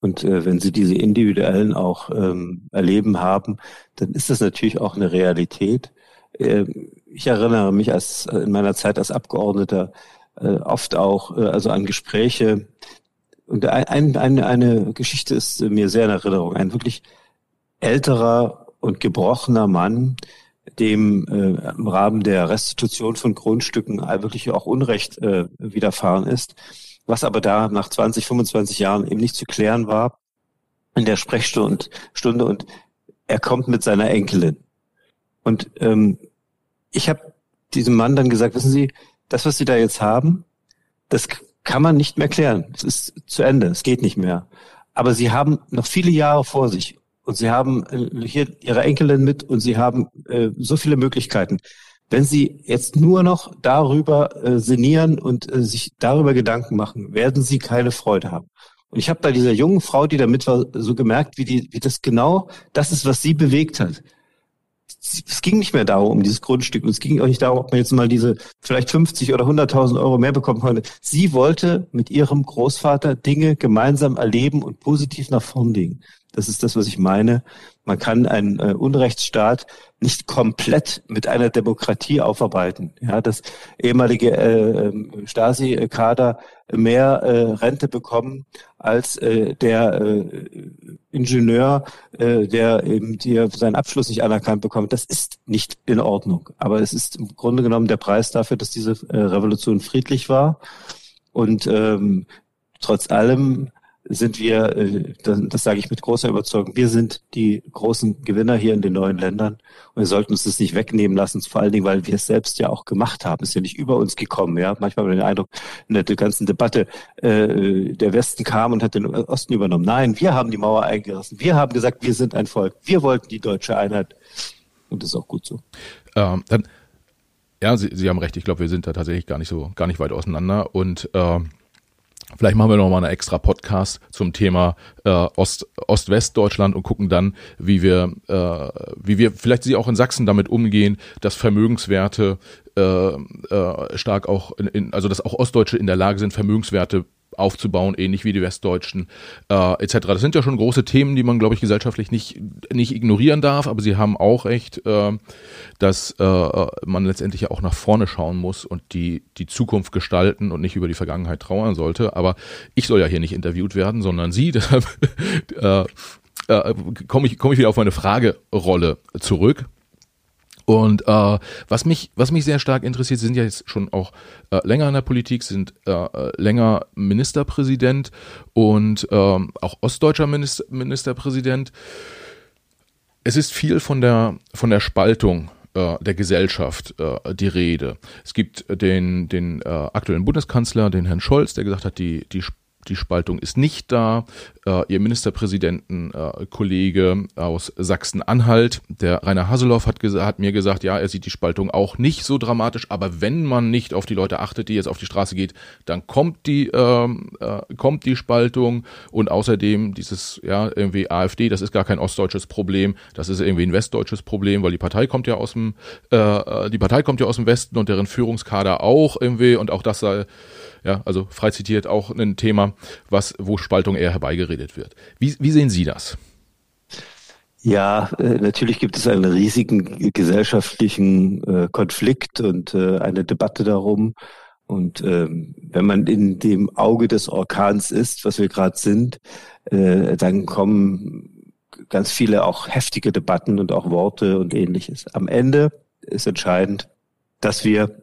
Und äh, wenn Sie diese individuellen auch ähm, erleben haben, dann ist das natürlich auch eine Realität. Äh, ich erinnere mich als in meiner Zeit als Abgeordneter äh, oft auch äh, also an Gespräche. Und ein, ein, eine Geschichte ist mir sehr in Erinnerung. Ein wirklich älterer und gebrochener Mann, dem äh, im Rahmen der Restitution von Grundstücken wirklich auch Unrecht äh, widerfahren ist, was aber da nach 20, 25 Jahren eben nicht zu klären war in der Sprechstunde Stunde und er kommt mit seiner Enkelin. Und ähm, ich habe diesem Mann dann gesagt, wissen Sie, das, was Sie da jetzt haben, das kann man nicht mehr klären. Es ist zu Ende, es geht nicht mehr. Aber Sie haben noch viele Jahre vor sich und Sie haben äh, hier Ihre Enkelin mit und Sie haben äh, so viele Möglichkeiten. Wenn Sie jetzt nur noch darüber äh, sinnieren und äh, sich darüber Gedanken machen, werden Sie keine Freude haben. Und ich habe bei dieser jungen Frau, die da mit war, so gemerkt, wie, die, wie das genau das ist, was sie bewegt hat es ging nicht mehr darum, um dieses Grundstück. Und es ging auch nicht darum, ob man jetzt mal diese vielleicht 50 oder 100.000 Euro mehr bekommen konnte. Sie wollte mit ihrem Großvater Dinge gemeinsam erleben und positiv nach vorn legen. Das ist das, was ich meine. Man kann einen äh, Unrechtsstaat nicht komplett mit einer Demokratie aufarbeiten. Ja, das ehemalige äh, ähm, Stasi-Kader mehr äh, Rente bekommen als äh, der äh, Ingenieur, äh, der eben die, seinen Abschluss nicht anerkannt bekommt. Das ist nicht in Ordnung. Aber es ist im Grunde genommen der Preis dafür, dass diese äh, Revolution friedlich war. Und ähm, trotz allem sind wir, äh, das, das sage ich mit großer Überzeugung, wir sind die großen Gewinner hier in den neuen Ländern und wir sollten uns das nicht wegnehmen lassen, vor allen Dingen, weil wir es selbst ja auch gemacht haben. Es ist ja nicht über uns gekommen. Ja, manchmal haben wir den Eindruck, in der ganzen Debatte, äh, der Westen kam und hat den Osten übernommen. Nein, wir haben die Mauer eingerissen. Wir haben gesagt, wir sind ein Volk. Wir wollten die deutsche Einheit und das ist auch gut so. Ähm, dann, ja, Sie, Sie haben recht. Ich glaube, wir sind da tatsächlich gar nicht so, gar nicht weit auseinander und äh, Vielleicht machen wir noch mal eine extra Podcast zum Thema äh, Ost, Ost-West-Deutschland und gucken dann, wie wir, äh, wie wir vielleicht sie auch in Sachsen damit umgehen, dass Vermögenswerte äh, äh, stark auch, in, in, also dass auch Ostdeutsche in der Lage sind, Vermögenswerte aufzubauen, ähnlich wie die Westdeutschen äh, etc. Das sind ja schon große Themen, die man, glaube ich, gesellschaftlich nicht, nicht ignorieren darf, aber sie haben auch recht, äh, dass äh, man letztendlich ja auch nach vorne schauen muss und die, die Zukunft gestalten und nicht über die Vergangenheit trauern sollte. Aber ich soll ja hier nicht interviewt werden, sondern Sie, deshalb äh, äh, komme ich, komm ich wieder auf meine Fragerolle zurück. Und äh, was mich, was mich sehr stark interessiert, sind ja jetzt schon auch äh, länger in der Politik, sind äh, länger Ministerpräsident und äh, auch ostdeutscher Minister, Ministerpräsident. Es ist viel von der von der Spaltung äh, der Gesellschaft äh, die Rede. Es gibt den den äh, aktuellen Bundeskanzler, den Herrn Scholz, der gesagt hat, die die die Spaltung ist nicht da. Äh, ihr Ministerpräsidentenkollege äh, aus Sachsen-Anhalt, der Rainer Haseloff, hat, hat, mir gesagt, ja, er sieht die Spaltung auch nicht so dramatisch, aber wenn man nicht auf die Leute achtet, die jetzt auf die Straße geht, dann kommt die, ähm, äh, kommt die Spaltung und außerdem dieses, ja, irgendwie AfD, das ist gar kein ostdeutsches Problem, das ist irgendwie ein westdeutsches Problem, weil die Partei kommt ja aus dem, äh, äh die Partei kommt ja aus dem Westen und deren Führungskader auch irgendwie und auch das sei ja, also frei zitiert auch ein Thema, was, wo Spaltung eher herbeigeredet wird. Wie, wie sehen Sie das? Ja, äh, natürlich gibt es einen riesigen gesellschaftlichen äh, Konflikt und äh, eine Debatte darum. Und ähm, wenn man in dem Auge des Orkans ist, was wir gerade sind, dann kommen ganz viele auch heftige Debatten und auch Worte und ähnliches. Am Ende ist entscheidend, dass wir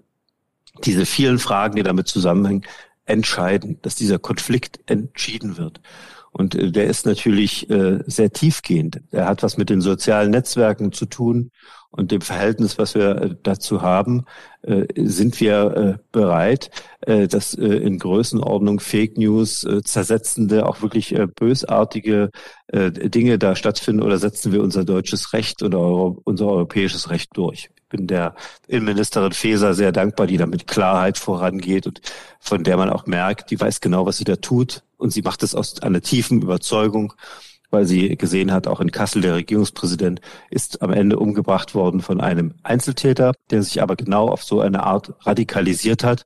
diese vielen Fragen, die damit zusammenhängen, entscheiden, dass dieser Konflikt entschieden wird. Und äh, der ist natürlich äh, sehr tiefgehend. Er hat was mit den sozialen Netzwerken zu tun und dem Verhältnis, was wir äh, dazu haben, äh, sind wir äh, bereit, äh, dass äh, in Größenordnung Fake News, äh, zersetzende, auch wirklich äh, bösartige äh, Dinge da stattfinden oder setzen wir unser deutsches Recht oder unser europäisches Recht durch bin der Innenministerin Faeser sehr dankbar, die da mit Klarheit vorangeht und von der man auch merkt, die weiß genau, was sie da tut und sie macht es aus einer tiefen Überzeugung, weil sie gesehen hat, auch in Kassel der Regierungspräsident ist am Ende umgebracht worden von einem Einzeltäter, der sich aber genau auf so eine Art radikalisiert hat.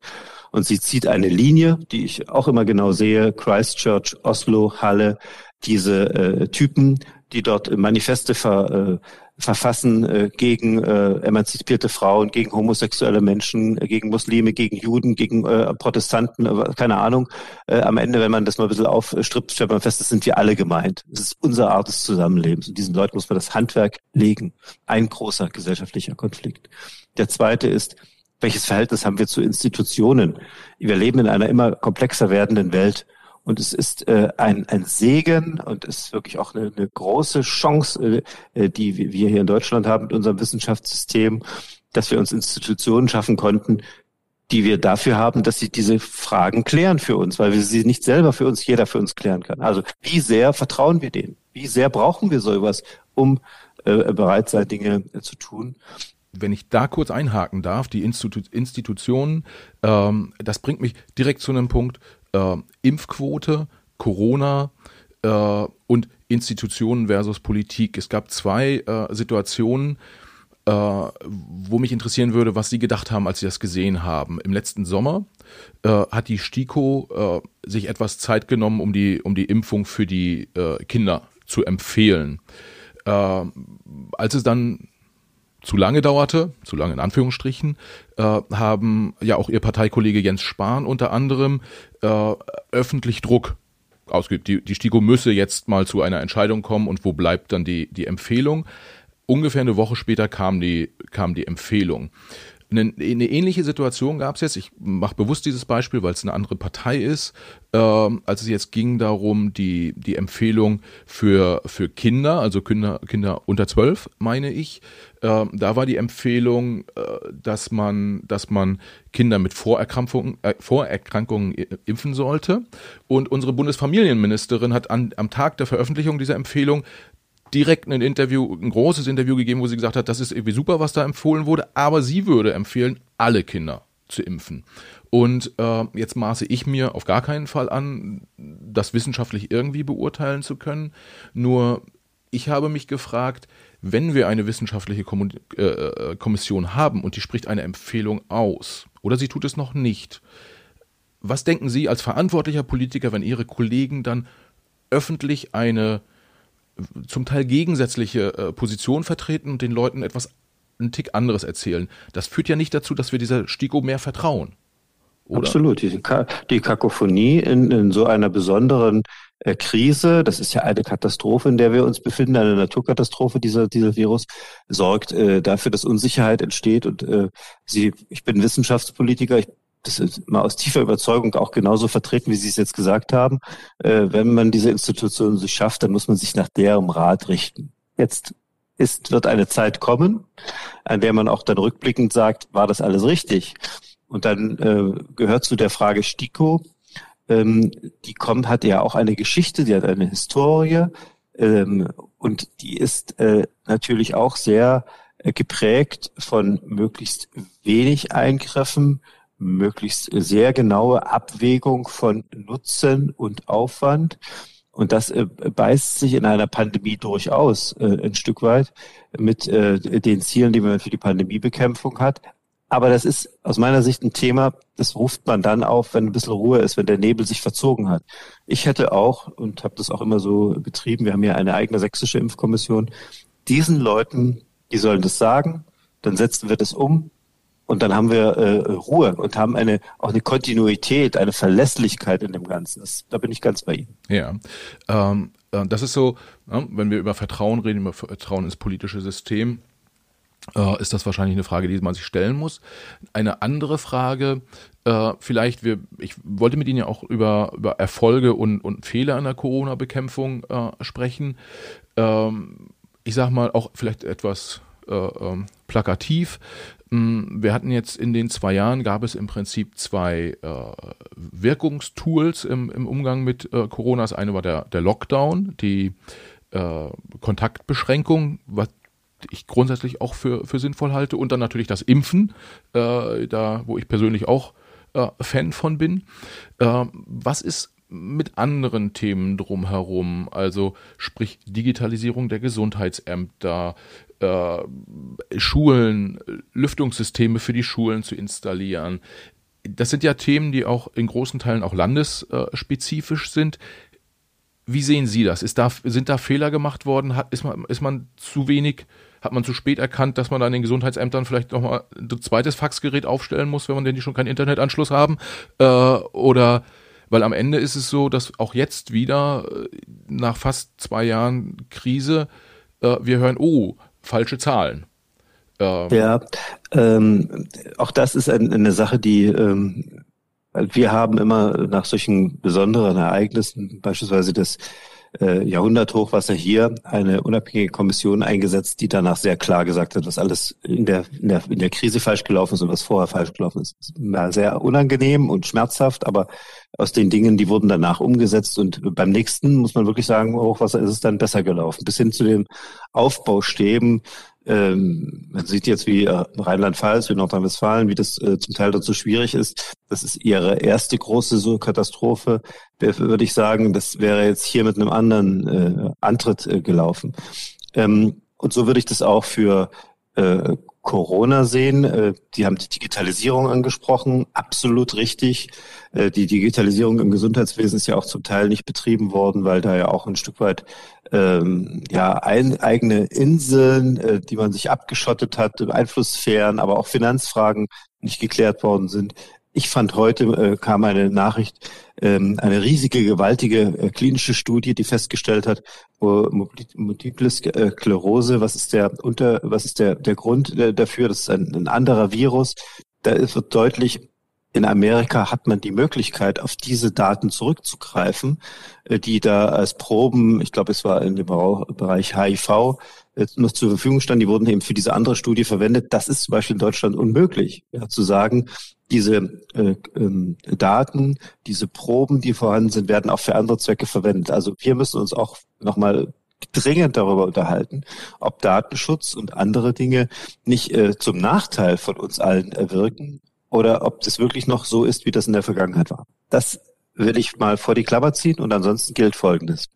Und sie zieht eine Linie, die ich auch immer genau sehe, Christchurch, Oslo, Halle, diese äh, Typen, die dort Manifeste ver, äh, verfassen äh, gegen äh, emanzipierte Frauen, gegen homosexuelle Menschen, äh, gegen Muslime, gegen Juden, gegen äh, Protestanten, äh, keine Ahnung. Äh, am Ende, wenn man das mal ein bisschen aufstrippt, stellt man fest, das sind wir alle gemeint. Das ist unsere Art des Zusammenlebens. Und diesen Leuten muss man das Handwerk legen. Ein großer gesellschaftlicher Konflikt. Der zweite ist, welches Verhältnis haben wir zu Institutionen? Wir leben in einer immer komplexer werdenden Welt. Und es ist äh, ein, ein Segen und es ist wirklich auch eine, eine große Chance, äh, die wir hier in Deutschland haben mit unserem Wissenschaftssystem, dass wir uns Institutionen schaffen konnten, die wir dafür haben, dass sie diese Fragen klären für uns, weil wir sie nicht selber für uns, jeder für uns klären kann. Also wie sehr vertrauen wir denen? Wie sehr brauchen wir sowas, um äh, bereit sein, Dinge äh, zu tun? wenn ich da kurz einhaken darf, die Institu Institutionen, ähm, das bringt mich direkt zu einem Punkt, äh, Impfquote, Corona äh, und Institutionen versus Politik. Es gab zwei äh, Situationen, äh, wo mich interessieren würde, was Sie gedacht haben, als Sie das gesehen haben. Im letzten Sommer äh, hat die STIKO äh, sich etwas Zeit genommen, um die, um die Impfung für die Kinder zu empfehlen. als es dann zu lange dauerte, zu lange in Anführungsstrichen, äh, haben ja auch ihr Parteikollege Jens Spahn unter anderem äh, öffentlich Druck ausgeübt. Die, die STIKO müsse jetzt mal zu einer Entscheidung kommen und wo bleibt dann die, die Empfehlung. Ungefähr eine Woche später kam die, kam die Empfehlung. Eine, eine ähnliche Situation gab es jetzt. Ich mache bewusst dieses Beispiel, weil es eine andere Partei ist. Äh, als es jetzt ging darum, die, die Empfehlung für, für Kinder, also Kinder, Kinder unter zwölf, meine ich, äh, da war die Empfehlung, äh, dass man, dass man Kinder mit Vorerkrankungen, äh, Vorerkrankungen impfen sollte. Und unsere Bundesfamilienministerin hat an, am Tag der Veröffentlichung dieser Empfehlung direkt ein Interview, ein großes Interview gegeben, wo sie gesagt hat, das ist irgendwie super, was da empfohlen wurde, aber sie würde empfehlen, alle Kinder zu impfen. Und äh, jetzt maße ich mir auf gar keinen Fall an, das wissenschaftlich irgendwie beurteilen zu können. Nur ich habe mich gefragt, wenn wir eine wissenschaftliche Kommun äh, äh, Kommission haben und die spricht eine Empfehlung aus, oder sie tut es noch nicht, was denken Sie als verantwortlicher Politiker, wenn Ihre Kollegen dann öffentlich eine zum Teil gegensätzliche äh, Position vertreten und den Leuten etwas einen Tick anderes erzählen. Das führt ja nicht dazu, dass wir dieser STIKO mehr vertrauen. Oder? Absolut. Die, Kakophonie in, in so einer besonderen äh, Krise, das ist ja eine Katastrophe, in der wir uns befinden, eine Naturkatastrophe, dieser, dieser Virus, sorgt äh, dafür, dass Unsicherheit entsteht. Und äh, sie, ich bin Wissenschaftspolitiker, ich das ist mal aus tiefer Überzeugung auch genauso vertreten, wie Sie es jetzt gesagt haben. Äh, wenn man diese Institutionen sich schafft, dann muss man sich nach deren Rat richten. Jetzt ist, wird eine Zeit kommen, an der man auch dann rückblickend sagt, war das alles richtig? Und dann äh, gehört zu der Frage STIKO, ähm, die kommt, hat ja auch eine Geschichte, die hat eine Historie ähm, und die ist äh, natürlich auch sehr äh, geprägt von möglichst wenig Eingriffen, möglichst sehr genaue Abwägung von Nutzen und Aufwand. Und das äh, beißt sich in einer Pandemie durchaus äh, ein Stück weit mit äh, den Zielen, die man für die Pandemiebekämpfung hat. Aber das ist aus meiner Sicht ein Thema, das ruft man dann auf, wenn ein bisschen Ruhe ist, wenn der Nebel sich verzogen hat. Ich hätte auch, und habe das auch immer so betrieben, wir haben ja eine eigene sächsische Impfkommission, diesen Leuten, die sollen das sagen, dann setzen wir das um und dann haben wir äh, Ruhe und haben eine auch eine Kontinuität, eine Verlässlichkeit in dem Ganzen. Das, da bin ich ganz bei Ihnen. Ja, ähm, äh, das ist so, ja, wenn wir über Vertrauen reden, über Vertrauen ins politische System, äh, ist das wahrscheinlich eine Frage, die man sich stellen muss. Eine andere Frage, äh, vielleicht, wir, ich wollte mit Ihnen ja auch über, über Erfolge und, und Fehler in der Corona-Bekämpfung äh, sprechen. Ähm, ich sag mal auch vielleicht etwas äh, ähm, plakativ. Mm, wir hatten jetzt in den zwei Jahren gab es im Prinzip zwei äh, Wirkungstools im, im Umgang mit äh, Corona. Das eine war der, der Lockdown, die äh, Kontaktbeschränkung, was ich grundsätzlich auch für, für sinnvoll halte. Und dann natürlich das Impfen, äh, da wo ich persönlich auch äh, Fan von bin. Äh, was ist mit anderen Themen drumherum, also sprich Digitalisierung der Gesundheitsämter, äh, Schulen, Lüftungssysteme für die Schulen zu installieren. Das sind ja Themen, die auch in großen Teilen auch landesspezifisch sind. Wie sehen Sie das? Da, sind da Fehler gemacht worden? Hat, ist, man, ist man zu wenig hat man zu spät erkannt, dass man da in den Gesundheitsämtern vielleicht nochmal ein zweites Faxgerät aufstellen muss, wenn man denn die schon keinen Internetanschluss haben? Äh, oder weil am Ende ist es so, dass auch jetzt wieder äh, nach fast zwei Jahren Krise äh, wir hören, oh, falsche Zahlen. Ähm, ja, ähm, auch das ist ein, eine Sache, die ähm, wir haben immer nach solchen besonderen Ereignissen, beispielsweise das äh, Jahrhunderthochwasser hier eine unabhängige Kommission eingesetzt, die danach sehr klar gesagt hat, was alles in der, in der, in der Krise falsch gelaufen ist und was vorher falsch gelaufen ist. War sehr unangenehm und schmerzhaft, aber aus den Dingen, die wurden danach umgesetzt und beim nächsten muss man wirklich sagen, Hochwasser ist es dann besser gelaufen. Bis hin zu den Aufbaustäben, ähm, man sieht jetzt, wie äh, Rheinland-Pfalz, wie Nordrhein-Westfalen, wie das äh, zum Teil dazu schwierig ist. Das ist ihre erste große Katastrophe. Würde ich sagen, das wäre jetzt hier mit einem anderen äh, Antritt äh, gelaufen. Ähm, und so würde ich das auch für äh, Corona sehen. Äh, die haben die Digitalisierung angesprochen, absolut richtig. Äh, die Digitalisierung im Gesundheitswesen ist ja auch zum Teil nicht betrieben worden, weil da ja auch ein Stück weit ähm, ja ein, eigene Inseln, äh, die man sich abgeschottet hat, Einflusssphären, aber auch Finanzfragen nicht geklärt worden sind. Ich fand heute äh, kam eine Nachricht, ähm, eine riesige, gewaltige äh, klinische Studie, die festgestellt hat, wo Multiple äh, Sklerose, was ist der unter, was ist der der Grund äh, dafür? Das ist ein, ein anderer Virus. Da wird deutlich, in Amerika hat man die Möglichkeit, auf diese Daten zurückzugreifen, die da als Proben, ich glaube, es war in dem Bereich HIV, noch zur Verfügung standen, die wurden eben für diese andere Studie verwendet. Das ist zum Beispiel in Deutschland unmöglich, ja, zu sagen, diese äh, ähm, Daten, diese Proben, die vorhanden sind, werden auch für andere Zwecke verwendet. Also wir müssen uns auch nochmal dringend darüber unterhalten, ob Datenschutz und andere Dinge nicht äh, zum Nachteil von uns allen wirken oder ob das wirklich noch so ist, wie das in der Vergangenheit war. Das will ich mal vor die Klammer ziehen und ansonsten gilt Folgendes.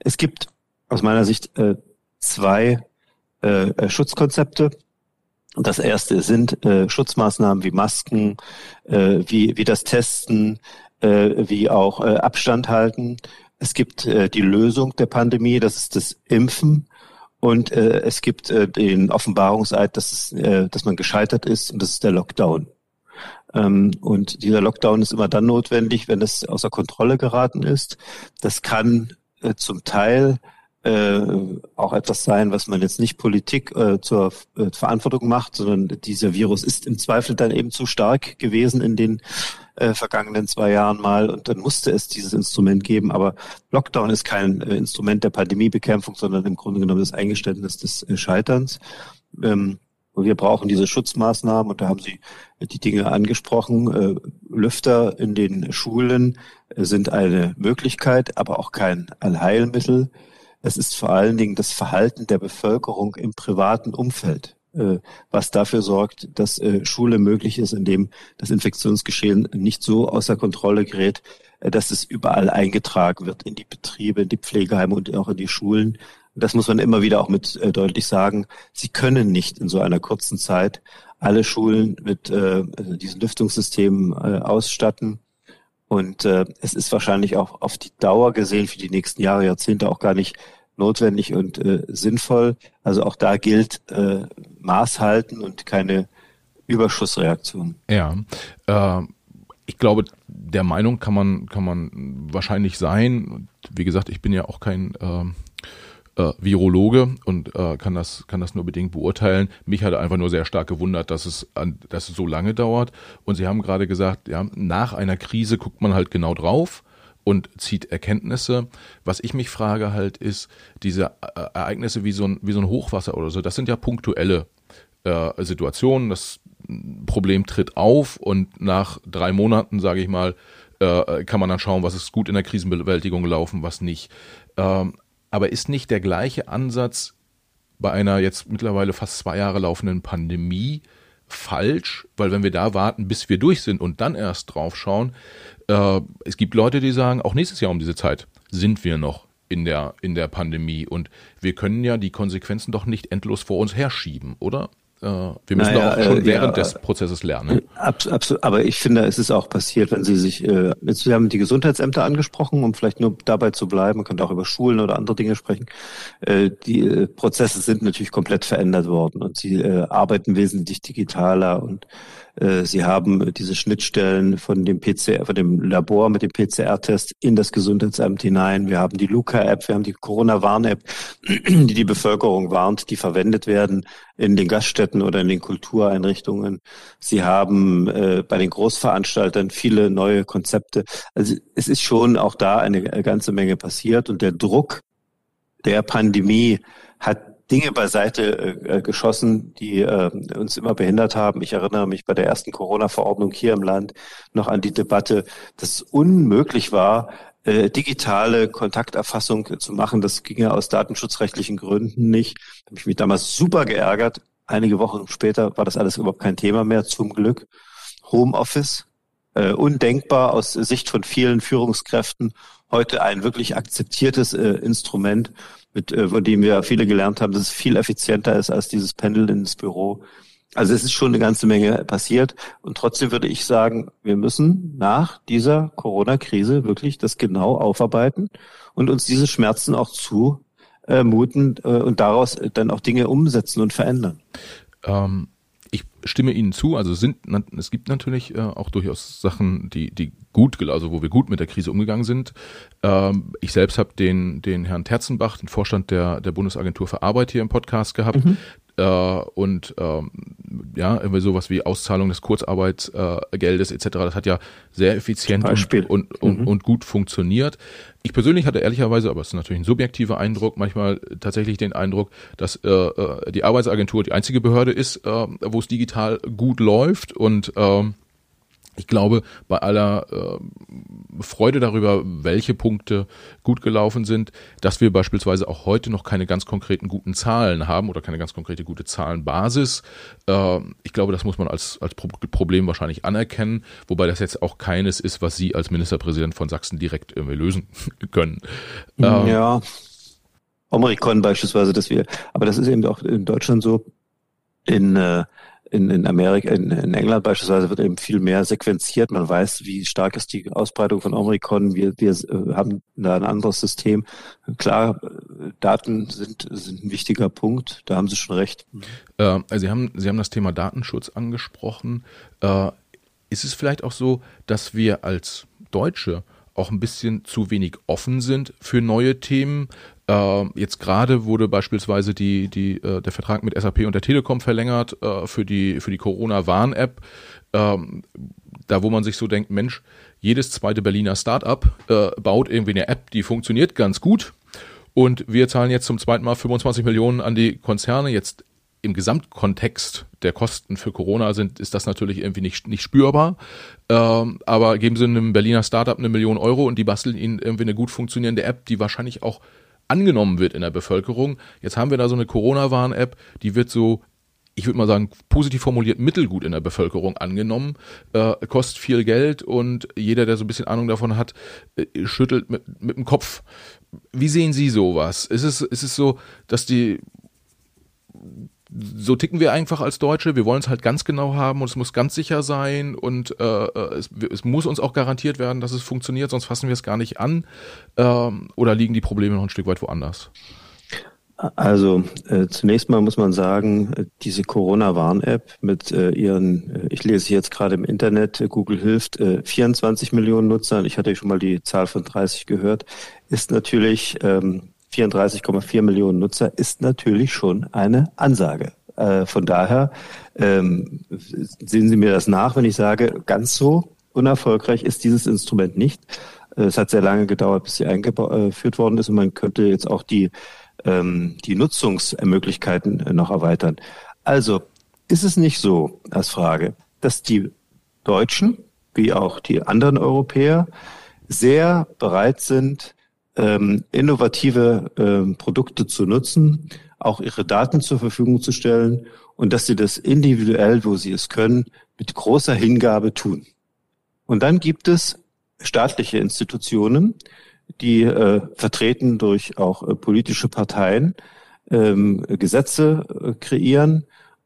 Es gibt aus meiner Sicht äh, zwei äh, äh, Schutzkonzepte. Das erste sind äh, Schutzmaßnahmen wie Masken, äh, wie, wie das Testen, äh, wie auch äh, Abstand halten. Es gibt äh, die Lösung der Pandemie, das ist das Impfen. Und äh, es gibt äh, den Offenbarungseid, dass, es, äh, dass man gescheitert ist, und das ist der Lockdown. Ähm, und dieser Lockdown ist immer dann notwendig, wenn es außer Kontrolle geraten ist. Das kann äh, zum Teil äh, auch etwas sein, was man jetzt nicht Politik äh, zur äh, Verantwortung macht, sondern dieser Virus ist im Zweifel dann eben zu stark gewesen in den äh, vergangenen zwei Jahren mal und dann musste es dieses Instrument geben. Aber Lockdown ist kein äh, Instrument der Pandemiebekämpfung, sondern im Grunde genommen das Eingeständnis des äh, Scheiterns. Ähm, wir brauchen diese Schutzmaßnahmen und da haben Sie die Dinge angesprochen. Äh, Lüfter in den Schulen, sind eine Möglichkeit, aber auch kein Allheilmittel. Es ist vor allen Dingen das Verhalten der Bevölkerung im privaten Umfeld, äh, was dafür sorgt, dass äh, Schule möglich ist, indem das Infektionsgeschehen nicht so außer Kontrolle gerät, äh, dass es überall eingetragen wird in die Betriebe, in die Pflegeheime und auch in die Schulen. Das muss man immer wieder auch mit deutlich sagen. Sie können nicht in so einer kurzen Zeit alle Schulen mit diesen Lüftungssystemen ausstatten. Und äh, es ist wahrscheinlich auch auf die Dauer gesehen für die nächsten Jahre, Jahrzehnte auch gar nicht notwendig und äh, sinnvoll. Also auch da gilt äh, Maß halten und keine Überschussreaktion. Ja, äh, ich glaube, der Meinung kann man kann man wahrscheinlich sein. Wie gesagt, ich bin ja auch kein äh, äh, Virologe und äh, kann das kann das nur bedingt beurteilen. Mich hat einfach nur sehr stark gewundert, dass es an, dass es so lange dauert. Und Sie haben gerade gesagt, ja, nach einer Krise guckt man halt genau drauf und zieht Erkenntnisse. Was ich mich frage halt ist, diese äh, Ereignisse wie so ein, wie so ein Hochwasser oder so, das sind ja punktuelle äh, Situationen. Das Problem tritt auf und nach drei Monaten, sage ich mal, äh, kann man dann schauen, was ist gut in der Krisenbewältigung gelaufen, was nicht. Ähm, aber ist nicht der gleiche Ansatz bei einer jetzt mittlerweile fast zwei Jahre laufenden Pandemie falsch? Weil wenn wir da warten, bis wir durch sind und dann erst drauf schauen, äh, es gibt Leute, die sagen, auch nächstes Jahr um diese Zeit sind wir noch in der, in der Pandemie und wir können ja die Konsequenzen doch nicht endlos vor uns herschieben, oder? Äh, wir müssen naja, auch schon äh, während ja, des Prozesses lernen. Absolut, aber ich finde, es ist auch passiert, wenn Sie sich, äh, Sie haben die Gesundheitsämter angesprochen, um vielleicht nur dabei zu bleiben, man könnte auch über Schulen oder andere Dinge sprechen. Äh, die äh, Prozesse sind natürlich komplett verändert worden und sie äh, arbeiten wesentlich digitaler und äh, sie haben diese Schnittstellen von dem PCR, von dem Labor mit dem PCR-Test in das Gesundheitsamt hinein. Wir haben die Luca-App, wir haben die Corona-Warn-App, die die Bevölkerung warnt, die verwendet werden in den Gaststätten oder in den Kultureinrichtungen. Sie haben äh, bei den Großveranstaltern viele neue Konzepte. Also es ist schon auch da eine ganze Menge passiert und der Druck der Pandemie hat Dinge beiseite äh, geschossen, die äh, uns immer behindert haben. Ich erinnere mich bei der ersten Corona-Verordnung hier im Land noch an die Debatte, dass es unmöglich war, äh, digitale Kontakterfassung zu machen. Das ging ja aus datenschutzrechtlichen Gründen nicht. Habe ich mich damals super geärgert. Einige Wochen später war das alles überhaupt kein Thema mehr, zum Glück. Homeoffice, äh, undenkbar aus Sicht von vielen Führungskräften, heute ein wirklich akzeptiertes äh, Instrument mit, äh, von dem wir viele gelernt haben, dass es viel effizienter ist als dieses Pendel ins Büro. Also es ist schon eine ganze Menge passiert. Und trotzdem würde ich sagen, wir müssen nach dieser Corona-Krise wirklich das genau aufarbeiten und uns diese Schmerzen auch zumuten äh, und daraus dann auch Dinge umsetzen und verändern. Ähm, stimme Ihnen zu. Also es sind, es gibt natürlich äh, auch durchaus Sachen, die, die gut, also wo wir gut mit der Krise umgegangen sind. Ähm, ich selbst habe den, den Herrn Terzenbach, den Vorstand der, der Bundesagentur für Arbeit hier im Podcast gehabt. Mhm. Äh, und ähm, ja, irgendwie sowas wie Auszahlung des Kurzarbeitsgeldes äh, etc. Das hat ja sehr effizient und, und, und, mhm. und, gut funktioniert. Ich persönlich hatte ehrlicherweise, aber es ist natürlich ein subjektiver Eindruck, manchmal tatsächlich den Eindruck, dass äh, äh die Arbeitsagentur die einzige Behörde ist, äh, wo es digital gut läuft und äh, ich glaube, bei aller äh, Freude darüber, welche Punkte gut gelaufen sind, dass wir beispielsweise auch heute noch keine ganz konkreten guten Zahlen haben oder keine ganz konkrete gute Zahlenbasis. Äh, ich glaube, das muss man als, als Problem wahrscheinlich anerkennen, wobei das jetzt auch keines ist, was Sie als Ministerpräsident von Sachsen direkt irgendwie lösen können. Ähm, ja. Omikron beispielsweise, dass wir, aber das ist eben auch in Deutschland so, in äh, in, in Amerika, in, in England beispielsweise wird eben viel mehr sequenziert. Man weiß, wie stark ist die Ausbreitung von Omikron. Wir, wir äh, haben da ein anderes System. Klar, Daten sind, sind ein wichtiger Punkt. Da haben Sie schon recht. Äh, Sie haben, Sie haben das Thema Datenschutz angesprochen. Äh, ist es vielleicht auch so, dass wir als Deutsche auch ein bisschen zu wenig offen sind für neue Themen. Äh, jetzt gerade wurde beispielsweise die, die, äh, der Vertrag mit SAP und der Telekom verlängert äh, für die, für die Corona-Warn-App. Ähm, da, wo man sich so denkt, Mensch, jedes zweite Berliner Startup äh, baut irgendwie eine App, die funktioniert ganz gut. Und wir zahlen jetzt zum zweiten Mal 25 Millionen an die Konzerne. Jetzt im Gesamtkontext der Kosten für Corona sind, ist das natürlich irgendwie nicht, nicht spürbar. Ähm, aber geben Sie einem Berliner Startup eine Million Euro und die basteln Ihnen irgendwie eine gut funktionierende App, die wahrscheinlich auch angenommen wird in der Bevölkerung. Jetzt haben wir da so eine Corona-Warn-App, die wird so ich würde mal sagen, positiv formuliert mittelgut in der Bevölkerung angenommen, äh, kostet viel Geld und jeder, der so ein bisschen Ahnung davon hat, äh, schüttelt mit, mit dem Kopf. Wie sehen Sie sowas? Ist es, ist es so, dass die so ticken wir einfach als Deutsche. Wir wollen es halt ganz genau haben und es muss ganz sicher sein und äh, es, es, muss uns auch garantiert werden, dass es funktioniert, sonst fassen wir es gar nicht an. Ähm, oder liegen die Probleme noch ein Stück weit woanders? Also äh, zunächst mal muss man sagen, äh, diese Corona-Warn-App mit äh, ihren, äh, ich lese jetzt gerade im Internet, äh, Google hilft, äh, 24 Millionen Nutzern, ich hatte schon mal die Zahl von 30 gehört, ist natürlich ähm, 34,4 Millionen Nutzer ist natürlich schon eine Ansage. Äh, von daher ähm, sehen Sie mir das nach, wenn ich sage, ganz so unerfolgreich ist dieses Instrument nicht. Äh, es hat sehr lange gedauert, bis sie eingeführt worden ist und man könnte jetzt auch die, ähm, die Nutzungsmöglichkeiten noch erweitern. Also ist es nicht so als Frage, dass die Deutschen wie auch die anderen Europäer sehr bereit sind, ähm, innovative ähm, Produkte zu nutzen, auch ihre Daten zur Verfügung zu stellen und dass sie das individuell, wo sie es können, mit großer Hingabe tun. Und dann gibt es staatliche Institutionen, die äh, vertreten durch auch äh, politische Parteien ähm, Gesetze äh, kreieren.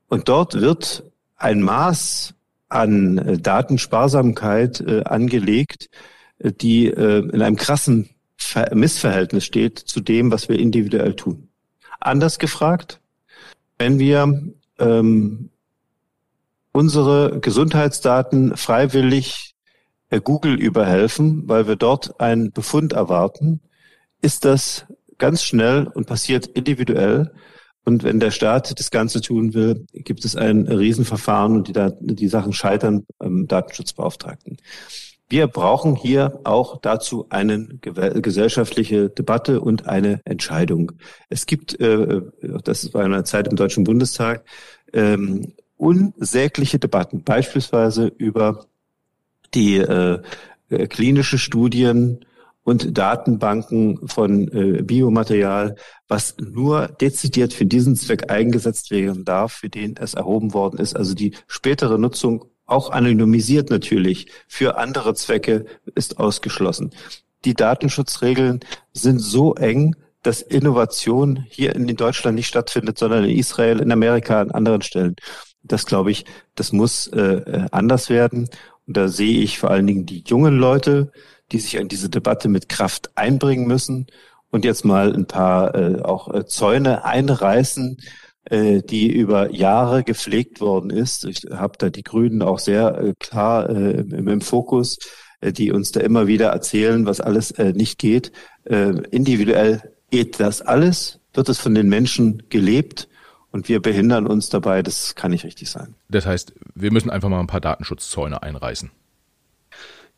Und dort wird ein Maß an äh, Datensparsamkeit äh, angelegt, äh, die äh, in einem krassen Missverhältnis steht zu dem, was wir individuell tun. Anders gefragt, wenn wir ähm, unsere Gesundheitsdaten freiwillig äh, Google überhelfen, weil wir dort einen Befund erwarten, ist das ganz schnell und passiert individuell. Und wenn der Staat das Ganze tun will, gibt es ein Riesenverfahren und die, die Sachen scheitern am Datenschutzbeauftragten. Wir brauchen hier auch dazu eine gesellschaftliche Debatte und eine Entscheidung. Es gibt, äh, das war in einer Zeit im Deutschen Bundestag, ähm, unsägliche Debatten, beispielsweise über die äh, klinische Studien und Datenbanken von äh, Biomaterial, was nur dezidiert für diesen Zweck eingesetzt werden darf, für den es erhoben worden ist. Also die spätere Nutzung auch anonymisiert natürlich, für andere Zwecke ist ausgeschlossen. Die Datenschutzregeln sind so eng, dass Innovation hier in Deutschland nicht stattfindet, sondern in Israel, in Amerika, an anderen Stellen. Das glaube ich, das muss äh, äh, anders werden. Und da sehe ich vor allen Dingen die jungen Leute, die sich an diese Debatte mit Kraft einbringen müssen und jetzt mal ein paar äh, auch äh, Zäune einreißen, die über Jahre gepflegt worden ist. Ich habe da die Grünen auch sehr äh, klar äh, im, Fokus, äh, die uns da immer wieder erzählen, was alles äh, nicht geht. Äh, individuell geht das alles, wird es von den Menschen gelebt und wir behindern uns dabei. Das kann nicht richtig sein. Das heißt, wir müssen einfach mal ein paar Datenschutzzäune einreißen.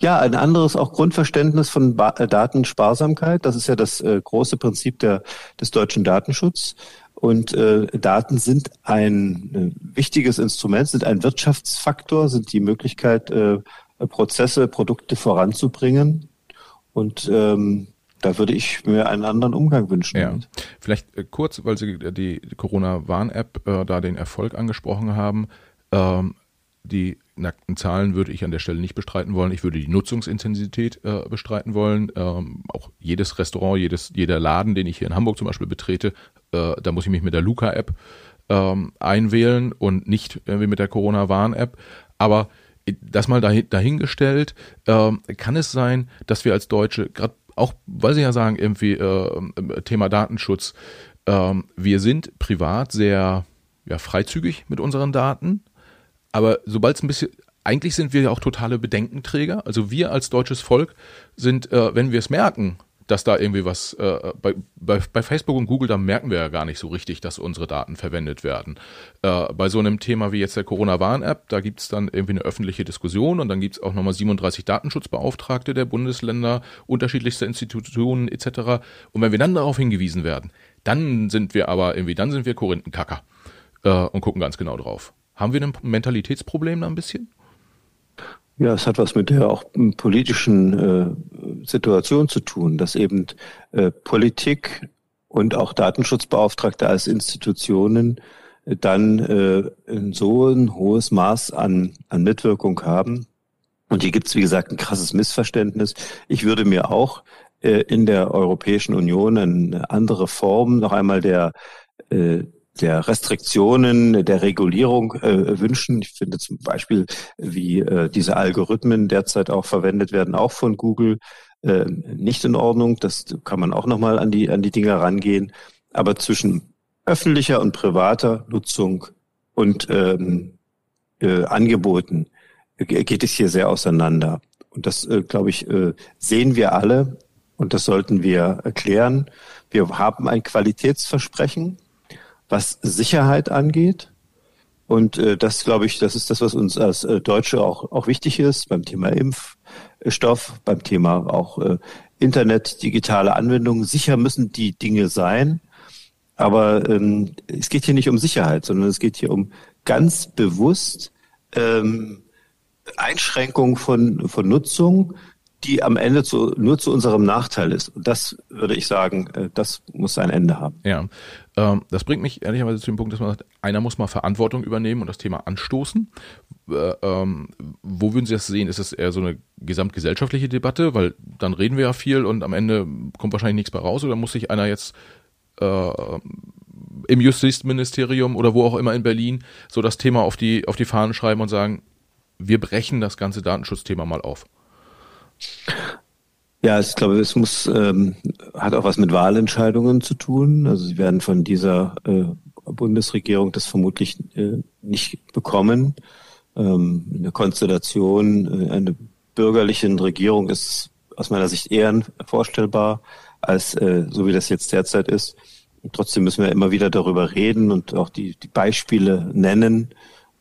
Ja, ein anderes auch Grundverständnis von ba Datensparsamkeit. Das ist ja das äh, große Prinzip der, des deutschen Datenschutzes. Und äh, Daten sind ein äh, wichtiges Instrument, sind ein Wirtschaftsfaktor, sind die Möglichkeit, äh, Prozesse, Produkte voranzubringen. Und ähm, da würde ich mir einen anderen Umgang wünschen. Ja. Vielleicht äh, kurz, weil Sie die Corona-Warn-App äh, da den Erfolg angesprochen haben. Ähm, die nackten Zahlen würde ich an der Stelle nicht bestreiten wollen. Ich würde die Nutzungsintensität äh, bestreiten wollen. Ähm, auch jedes Restaurant, jedes, jeder Laden, den ich hier in Hamburg zum Beispiel betrete, äh, da muss ich mich mit der Luca-App ähm, einwählen und nicht irgendwie mit der Corona-Warn-App. Aber das mal dahin, dahingestellt, ähm, kann es sein, dass wir als Deutsche, gerade auch, weil Sie ja sagen, irgendwie äh, Thema Datenschutz, ähm, wir sind privat sehr ja, freizügig mit unseren Daten, aber sobald es ein bisschen, eigentlich sind wir ja auch totale Bedenkenträger. Also wir als deutsches Volk sind, äh, wenn wir es merken, dass da irgendwie was äh, bei, bei, bei Facebook und Google, da merken wir ja gar nicht so richtig, dass unsere Daten verwendet werden. Äh, bei so einem Thema wie jetzt der Corona-Warn-App, da gibt's dann irgendwie eine öffentliche Diskussion und dann gibt's auch nochmal 37 Datenschutzbeauftragte der Bundesländer, unterschiedlichste Institutionen etc. Und wenn wir dann darauf hingewiesen werden, dann sind wir aber irgendwie, dann sind wir Korinthenkacker äh, und gucken ganz genau drauf. Haben wir ein Mentalitätsproblem da ein bisschen? Ja, es hat was mit der auch politischen äh, Situation zu tun, dass eben äh, Politik und auch Datenschutzbeauftragte als Institutionen äh, dann äh, in so ein hohes Maß an, an Mitwirkung haben. Und hier gibt es, wie gesagt, ein krasses Missverständnis. Ich würde mir auch äh, in der Europäischen Union eine andere Form noch einmal der äh, der Restriktionen, der Regulierung äh, wünschen. Ich finde zum Beispiel, wie äh, diese Algorithmen derzeit auch verwendet werden, auch von Google, äh, nicht in Ordnung. Das kann man auch nochmal an die, an die Dinge rangehen. Aber zwischen öffentlicher und privater Nutzung und ähm, äh, Angeboten geht es hier sehr auseinander. Und das, äh, glaube ich, äh, sehen wir alle und das sollten wir erklären. Wir haben ein Qualitätsversprechen was Sicherheit angeht. Und äh, das, glaube ich, das ist das, was uns als äh, Deutsche auch, auch wichtig ist beim Thema Impfstoff, beim Thema auch äh, Internet, digitale Anwendungen. Sicher müssen die Dinge sein, aber ähm, es geht hier nicht um Sicherheit, sondern es geht hier um ganz bewusst ähm, Einschränkung von, von Nutzung, die am Ende zu, nur zu unserem Nachteil ist. Und das würde ich sagen, äh, das muss ein Ende haben. Ja, ähm, das bringt mich ehrlicherweise zu dem Punkt, dass man sagt, einer muss mal Verantwortung übernehmen und das Thema anstoßen. Äh, ähm, wo würden Sie das sehen? Ist es eher so eine gesamtgesellschaftliche Debatte? Weil dann reden wir ja viel und am Ende kommt wahrscheinlich nichts mehr raus. Oder muss sich einer jetzt äh, im Justizministerium oder wo auch immer in Berlin so das Thema auf die, auf die Fahnen schreiben und sagen, wir brechen das ganze Datenschutzthema mal auf? Ja, ich glaube, es muss ähm, hat auch was mit Wahlentscheidungen zu tun. Also sie werden von dieser äh, Bundesregierung das vermutlich äh, nicht bekommen. Ähm, eine Konstellation, äh, eine bürgerlichen Regierung ist aus meiner Sicht eher vorstellbar als äh, so wie das jetzt derzeit ist. Und trotzdem müssen wir immer wieder darüber reden und auch die, die Beispiele nennen,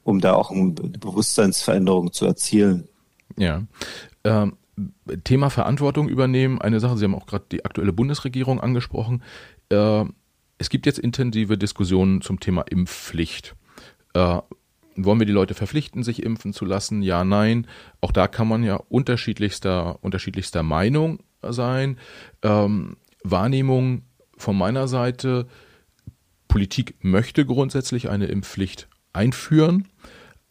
um da auch eine Bewusstseinsveränderung zu erzielen. Ja. Ähm, Thema Verantwortung übernehmen. Eine Sache, Sie haben auch gerade die aktuelle Bundesregierung angesprochen. Äh, es gibt jetzt intensive Diskussionen zum Thema Impfpflicht. Äh, wollen wir die Leute verpflichten, sich impfen zu lassen? Ja, nein. Auch da kann man ja unterschiedlichster, unterschiedlichster Meinung sein. Ähm, Wahrnehmung von meiner Seite, Politik möchte grundsätzlich eine Impfpflicht einführen,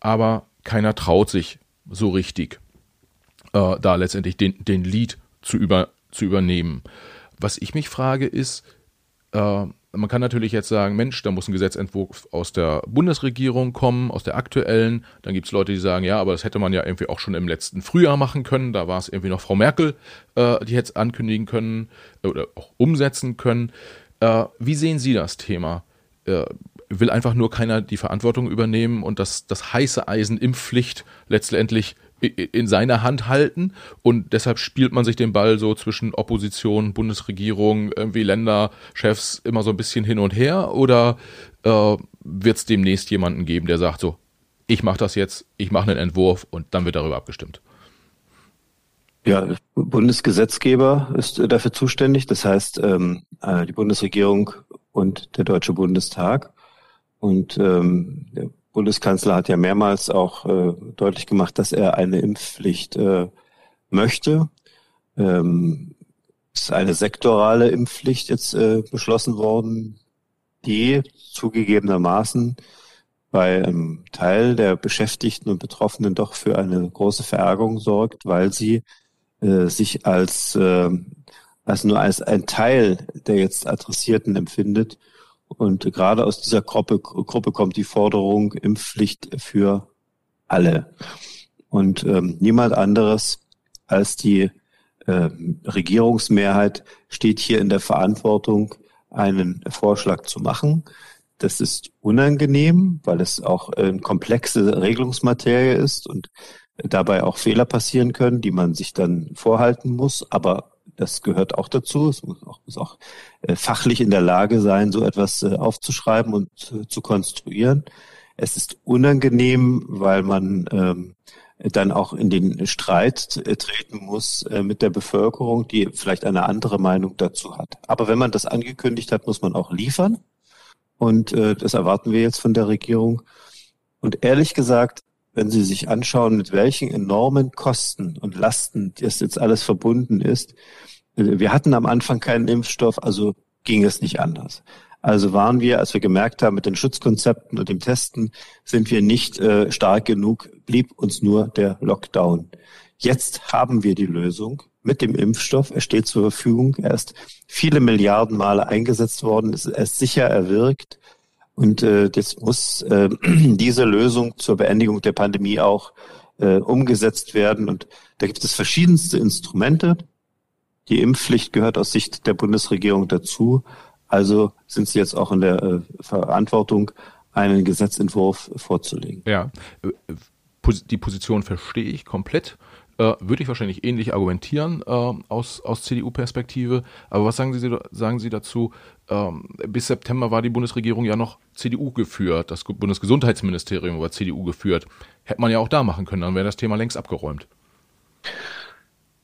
aber keiner traut sich so richtig äh, da letztendlich den, den Lead zu, über, zu übernehmen. Was ich mich frage ist, äh, man kann natürlich jetzt sagen, Mensch, da muss ein Gesetzentwurf aus der Bundesregierung kommen, aus der aktuellen. Dann gibt es Leute, die sagen, ja, aber das hätte man ja irgendwie auch schon im letzten Frühjahr machen können. Da war es irgendwie noch Frau Merkel, äh, die hätte es ankündigen können äh, oder auch umsetzen können. Äh, wie sehen Sie das Thema? Äh, will einfach nur keiner die Verantwortung übernehmen und das, das heiße Eisen Impfpflicht letztendlich in seiner Hand halten und deshalb spielt man sich den Ball so zwischen Opposition, Bundesregierung, irgendwie Länderchefs immer so ein bisschen hin und her oder äh, wird es demnächst jemanden geben, der sagt so, ich mache das jetzt, ich mache einen Entwurf und dann wird darüber abgestimmt? Ja, Bundesgesetzgeber ist dafür zuständig, das heißt ähm, äh, die Bundesregierung und der Deutsche Bundestag. Und ähm, Bundeskanzler hat ja mehrmals auch äh, deutlich gemacht, dass er eine Impfpflicht äh, möchte. Ähm, ist eine sektorale Impfpflicht jetzt äh, beschlossen worden, die zugegebenermaßen bei einem Teil der Beschäftigten und Betroffenen doch für eine große Verärgerung sorgt, weil sie äh, sich als, äh, als nur als ein Teil der jetzt Adressierten empfindet und gerade aus dieser Gruppe, Gruppe kommt die Forderung Impfpflicht für alle. Und ähm, niemand anderes als die äh, Regierungsmehrheit steht hier in der Verantwortung, einen Vorschlag zu machen. Das ist unangenehm, weil es auch eine komplexe Regelungsmaterie ist und dabei auch Fehler passieren können, die man sich dann vorhalten muss. Aber das gehört auch dazu. Es muss auch, muss auch äh, fachlich in der Lage sein, so etwas äh, aufzuschreiben und äh, zu konstruieren. Es ist unangenehm, weil man ähm, dann auch in den Streit äh, treten muss äh, mit der Bevölkerung, die vielleicht eine andere Meinung dazu hat. Aber wenn man das angekündigt hat, muss man auch liefern. Und äh, das erwarten wir jetzt von der Regierung. Und ehrlich gesagt, wenn Sie sich anschauen, mit welchen enormen Kosten und Lasten das jetzt alles verbunden ist, wir hatten am Anfang keinen Impfstoff, also ging es nicht anders. Also waren wir, als wir gemerkt haben, mit den Schutzkonzepten und dem Testen sind wir nicht äh, stark genug, blieb uns nur der Lockdown. Jetzt haben wir die Lösung mit dem Impfstoff. Er steht zur Verfügung. Er ist viele Milliarden Male eingesetzt worden. Er ist sicher erwirkt. Und äh, jetzt muss äh, diese Lösung zur Beendigung der Pandemie auch äh, umgesetzt werden. Und da gibt es verschiedenste Instrumente. Die Impfpflicht gehört aus Sicht der Bundesregierung dazu. Also sind sie jetzt auch in der äh, Verantwortung, einen Gesetzentwurf vorzulegen. Ja, äh, die Position verstehe ich komplett. Äh, würde ich wahrscheinlich ähnlich argumentieren aus, aus CDU-Perspektive. Aber was sagen Sie, sagen Sie dazu? Ähm, bis September war die Bundesregierung ja noch CDU geführt. Das Bundesgesundheitsministerium war CDU geführt. Hätte man ja auch da machen können, dann wäre das Thema längst abgeräumt.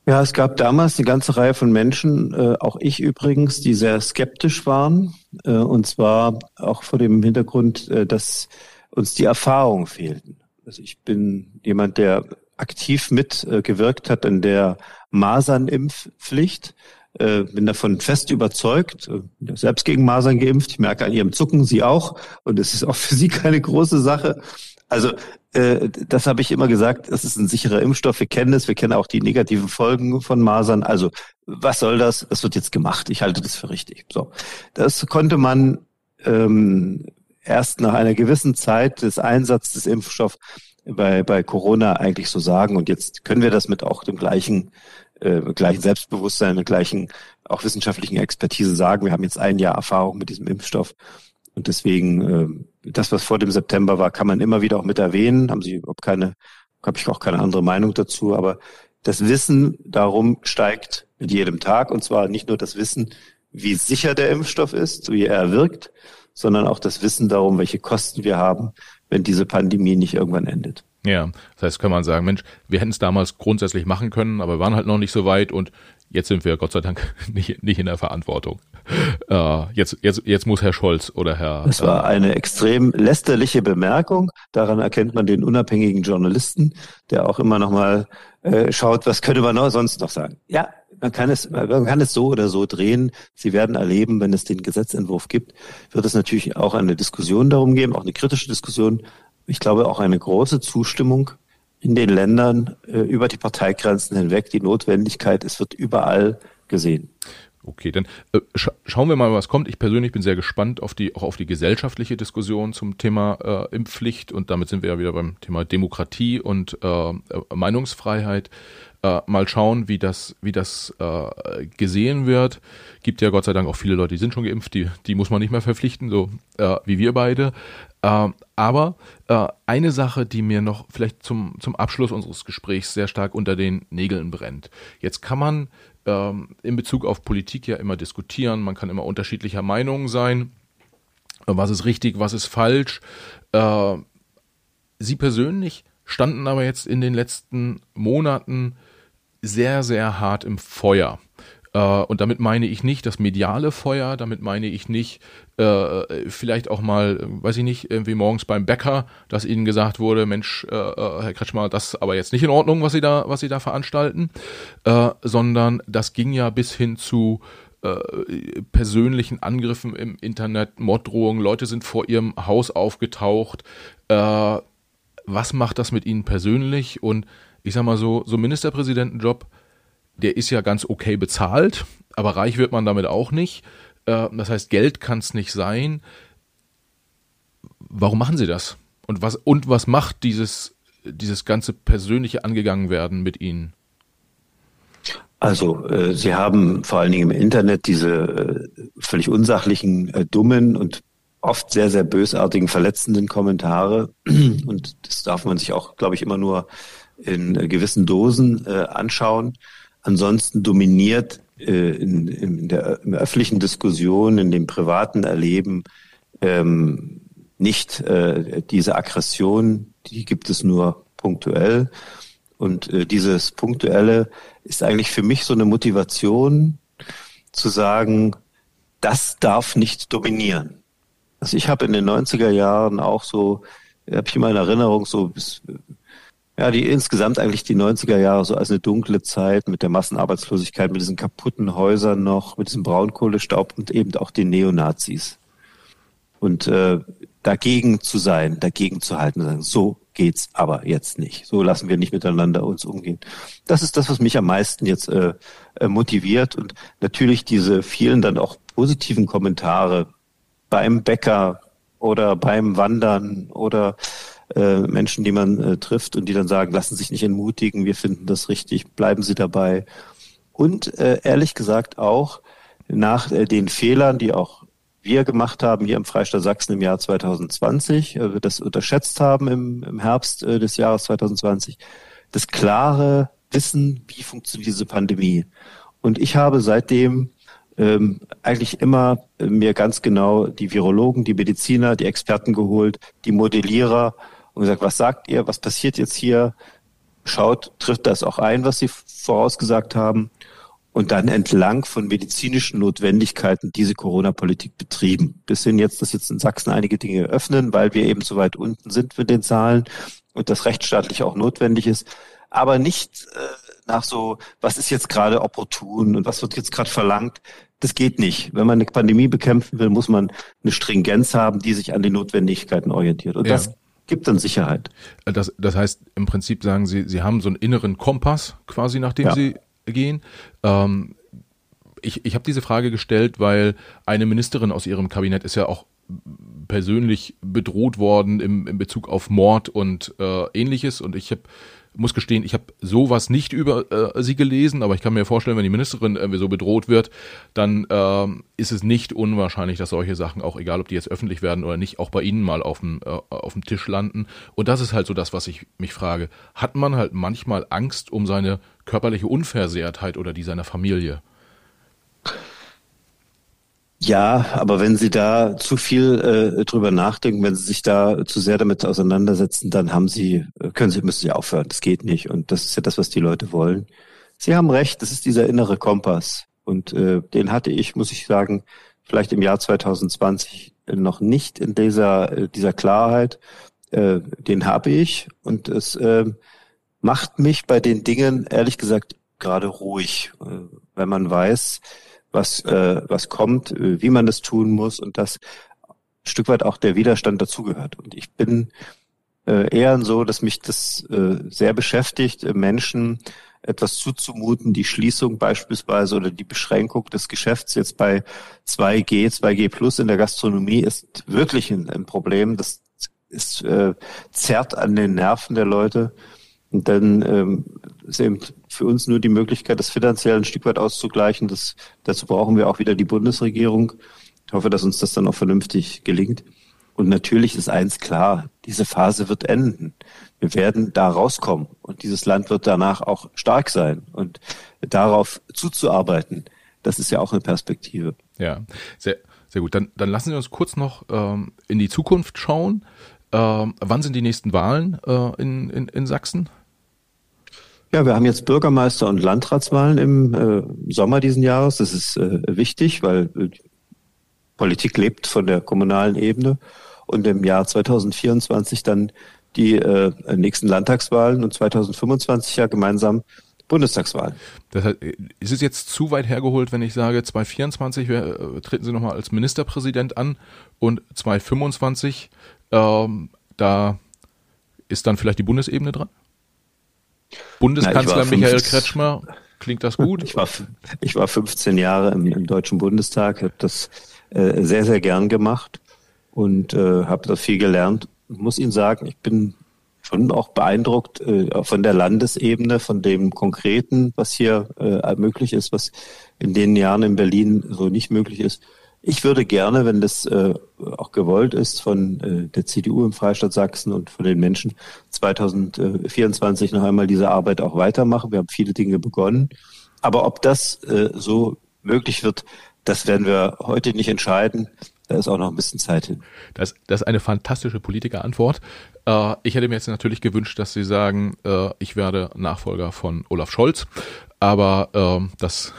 Ja, es gab damals eine ganze Reihe von Menschen, äh, auch ich übrigens, die sehr skeptisch waren. Äh, und zwar auch vor dem Hintergrund, äh, dass uns die Erfahrungen fehlten. Also ich bin jemand, der aktiv mitgewirkt hat in der Masernimpfpflicht. Äh, bin davon fest überzeugt, äh, selbst gegen Masern geimpft. Ich merke an Ihrem Zucken, Sie auch. Und es ist auch für Sie keine große Sache. Also äh, das habe ich immer gesagt, das ist ein sicherer Impfstoff. Wir kennen es, wir kennen auch die negativen Folgen von Masern. Also was soll das? Das wird jetzt gemacht. Ich halte das für richtig. So, das konnte man ähm, erst nach einer gewissen Zeit des Einsatzes des Impfstoffs bei, bei Corona eigentlich so sagen. Und jetzt können wir das mit auch dem gleichen, äh, gleichen Selbstbewusstsein, mit gleichen auch wissenschaftlichen Expertise sagen. Wir haben jetzt ein Jahr Erfahrung mit diesem Impfstoff. Und deswegen, äh, das, was vor dem September war, kann man immer wieder auch mit erwähnen. Haben Sie überhaupt keine, habe ich auch keine andere Meinung dazu. Aber das Wissen darum steigt mit jedem Tag. Und zwar nicht nur das Wissen, wie sicher der Impfstoff ist, wie er wirkt, sondern auch das Wissen darum, welche Kosten wir haben, wenn diese Pandemie nicht irgendwann endet. Ja, das heißt, kann man sagen, Mensch, wir hätten es damals grundsätzlich machen können, aber wir waren halt noch nicht so weit und jetzt sind wir Gott sei Dank nicht, nicht in der Verantwortung. Äh, jetzt, jetzt, jetzt muss Herr Scholz oder Herr. Das war äh, eine extrem lästerliche Bemerkung. Daran erkennt man den unabhängigen Journalisten, der auch immer noch mal äh, schaut, was könnte man noch sonst noch sagen. Ja, man kann es, man kann es so oder so drehen. Sie werden erleben, wenn es den Gesetzentwurf gibt, wird es natürlich auch eine Diskussion darum geben, auch eine kritische Diskussion. Ich glaube auch eine große Zustimmung in den Ländern äh, über die Parteigrenzen hinweg. Die Notwendigkeit, es wird überall gesehen. Okay, dann äh, scha schauen wir mal, was kommt. Ich persönlich bin sehr gespannt auf die auch auf die gesellschaftliche Diskussion zum Thema äh, Impfpflicht und damit sind wir ja wieder beim Thema Demokratie und äh, Meinungsfreiheit. Äh, mal schauen, wie das, wie das äh, gesehen wird. Gibt ja Gott sei Dank auch viele Leute, die sind schon geimpft, die, die muss man nicht mehr verpflichten, so äh, wie wir beide. Äh, aber äh, eine Sache, die mir noch vielleicht zum, zum Abschluss unseres Gesprächs sehr stark unter den Nägeln brennt. Jetzt kann man ähm, in Bezug auf Politik ja immer diskutieren, man kann immer unterschiedlicher Meinung sein. Was ist richtig, was ist falsch? Äh, Sie persönlich standen aber jetzt in den letzten Monaten sehr, sehr hart im Feuer. Äh, und damit meine ich nicht das mediale Feuer, damit meine ich nicht äh, vielleicht auch mal, weiß ich nicht, irgendwie morgens beim Bäcker, dass ihnen gesagt wurde, Mensch, äh, äh Herr Kretschmer, das ist aber jetzt nicht in Ordnung, was Sie da, was Sie da veranstalten, äh, sondern das ging ja bis hin zu äh, persönlichen Angriffen im Internet, Morddrohungen, Leute sind vor ihrem Haus aufgetaucht. Was macht das mit Ihnen persönlich? Und ich sag mal so, so Ministerpräsidentenjob, der ist ja ganz okay bezahlt, aber reich wird man damit auch nicht. Äh, das heißt, Geld kann es nicht sein. Warum machen Sie das? Und was, und was macht dieses, dieses ganze persönliche Angegangenwerden mit Ihnen? Also äh, Sie haben vor allen Dingen im Internet diese äh, völlig unsachlichen, äh, dummen und oft sehr, sehr bösartigen, verletzenden Kommentare. Und das darf man sich auch, glaube ich, immer nur in äh, gewissen Dosen äh, anschauen. Ansonsten dominiert äh, in, in, der, in der öffentlichen Diskussion, in dem privaten Erleben ähm, nicht äh, diese Aggression, die gibt es nur punktuell. Und äh, dieses Punktuelle ist eigentlich für mich so eine Motivation zu sagen, das darf nicht dominieren. Also ich habe in den 90er Jahren auch so habe ich immer in Erinnerung, so bis, ja, die insgesamt eigentlich die 90er Jahre so als eine dunkle Zeit mit der Massenarbeitslosigkeit, mit diesen kaputten Häusern noch, mit diesem Braunkohlestaub und eben auch den Neonazis. Und äh, dagegen zu sein, dagegen zu halten, sagen, so geht's aber jetzt nicht. So lassen wir nicht miteinander uns umgehen. Das ist das, was mich am meisten jetzt äh, äh motiviert und natürlich diese vielen dann auch positiven Kommentare beim Bäcker oder beim Wandern oder äh, Menschen, die man äh, trifft und die dann sagen, lassen sich nicht entmutigen, wir finden das richtig, bleiben Sie dabei. Und äh, ehrlich gesagt auch nach äh, den Fehlern, die auch wir gemacht haben hier im Freistaat Sachsen im Jahr 2020, äh, wir das unterschätzt haben im, im Herbst äh, des Jahres 2020, das klare Wissen, wie funktioniert diese Pandemie. Und ich habe seitdem ähm, eigentlich immer äh, mir ganz genau die Virologen, die Mediziner, die Experten geholt, die Modellierer und gesagt, was sagt ihr, was passiert jetzt hier? Schaut, trifft das auch ein, was sie vorausgesagt haben? Und dann entlang von medizinischen Notwendigkeiten diese Corona-Politik betrieben. Bis hin jetzt, dass jetzt in Sachsen einige Dinge öffnen, weil wir eben so weit unten sind mit den Zahlen und das rechtsstaatlich auch notwendig ist. Aber nicht äh, nach so, was ist jetzt gerade opportun und was wird jetzt gerade verlangt. Das geht nicht. Wenn man eine Pandemie bekämpfen will, muss man eine Stringenz haben, die sich an den Notwendigkeiten orientiert. Und ja. das gibt dann Sicherheit. Äh, das, das heißt, im Prinzip sagen Sie, Sie haben so einen inneren Kompass quasi, nach dem ja. Sie gehen. Ähm, ich ich habe diese Frage gestellt, weil eine Ministerin aus Ihrem Kabinett ist ja auch persönlich bedroht worden im, im Bezug auf Mord und äh, ähnliches. Und ich habe muss gestehen, ich habe sowas nicht über äh, sie gelesen, aber ich kann mir vorstellen, wenn die Ministerin irgendwie so bedroht wird, dann ähm, ist es nicht unwahrscheinlich, dass solche Sachen, auch egal ob die jetzt öffentlich werden oder nicht, auch bei Ihnen mal auf dem, äh, auf dem Tisch landen. Und das ist halt so das, was ich mich frage. Hat man halt manchmal Angst um seine körperliche Unversehrtheit oder die seiner Familie? Ja, aber wenn Sie da zu viel äh, drüber nachdenken, wenn Sie sich da zu sehr damit auseinandersetzen, dann haben Sie, äh, können Sie, müssen Sie aufhören. Das geht nicht. Und das ist ja das, was die Leute wollen. Sie haben recht, das ist dieser innere Kompass. Und äh, den hatte ich, muss ich sagen, vielleicht im Jahr 2020 noch nicht in dieser, äh, dieser Klarheit. Äh, den habe ich. Und es äh, macht mich bei den Dingen, ehrlich gesagt, gerade ruhig, äh, wenn man weiß, was, äh, was kommt, äh, wie man das tun muss und dass ein Stück weit auch der Widerstand dazugehört. Und ich bin äh, eher so, dass mich das äh, sehr beschäftigt, äh, Menschen etwas zuzumuten, die Schließung beispielsweise oder die Beschränkung des Geschäfts jetzt bei 2G, 2G Plus in der Gastronomie ist wirklich ein, ein Problem. Das ist, äh, zerrt an den Nerven der Leute. Und dann ähm, ist eben für uns nur die Möglichkeit, das finanziell ein Stück weit auszugleichen. Das, dazu brauchen wir auch wieder die Bundesregierung. Ich hoffe, dass uns das dann auch vernünftig gelingt. Und natürlich ist eins klar, diese Phase wird enden. Wir werden da rauskommen und dieses Land wird danach auch stark sein. Und darauf zuzuarbeiten, das ist ja auch eine Perspektive. Ja, sehr, sehr gut. Dann, dann lassen Sie uns kurz noch ähm, in die Zukunft schauen. Ähm, wann sind die nächsten Wahlen äh, in, in, in Sachsen? Ja, wir haben jetzt Bürgermeister- und Landratswahlen im äh, Sommer diesen Jahres. Das ist äh, wichtig, weil äh, Politik lebt von der kommunalen Ebene. Und im Jahr 2024 dann die äh, nächsten Landtagswahlen und 2025 ja gemeinsam Bundestagswahlen. Das heißt, ist es jetzt zu weit hergeholt, wenn ich sage, 2024 äh, treten Sie nochmal als Ministerpräsident an und 2025, ähm, da ist dann vielleicht die Bundesebene dran? Bundeskanzler Na, Michael Kretschmer, klingt das gut? Ich war, ich war 15 Jahre im, im Deutschen Bundestag, habe das äh, sehr, sehr gern gemacht und äh, habe da viel gelernt. Ich muss Ihnen sagen, ich bin schon auch beeindruckt äh, von der Landesebene, von dem Konkreten, was hier äh, möglich ist, was in den Jahren in Berlin so nicht möglich ist. Ich würde gerne, wenn das äh, auch gewollt ist von äh, der CDU im Freistaat Sachsen und von den Menschen 2024 noch einmal diese Arbeit auch weitermachen. Wir haben viele Dinge begonnen. Aber ob das äh, so möglich wird, das werden wir heute nicht entscheiden. Da ist auch noch ein bisschen Zeit hin. Das, das ist eine fantastische Politikerantwort. Äh, ich hätte mir jetzt natürlich gewünscht, dass Sie sagen, äh, ich werde Nachfolger von Olaf Scholz. Aber ähm, das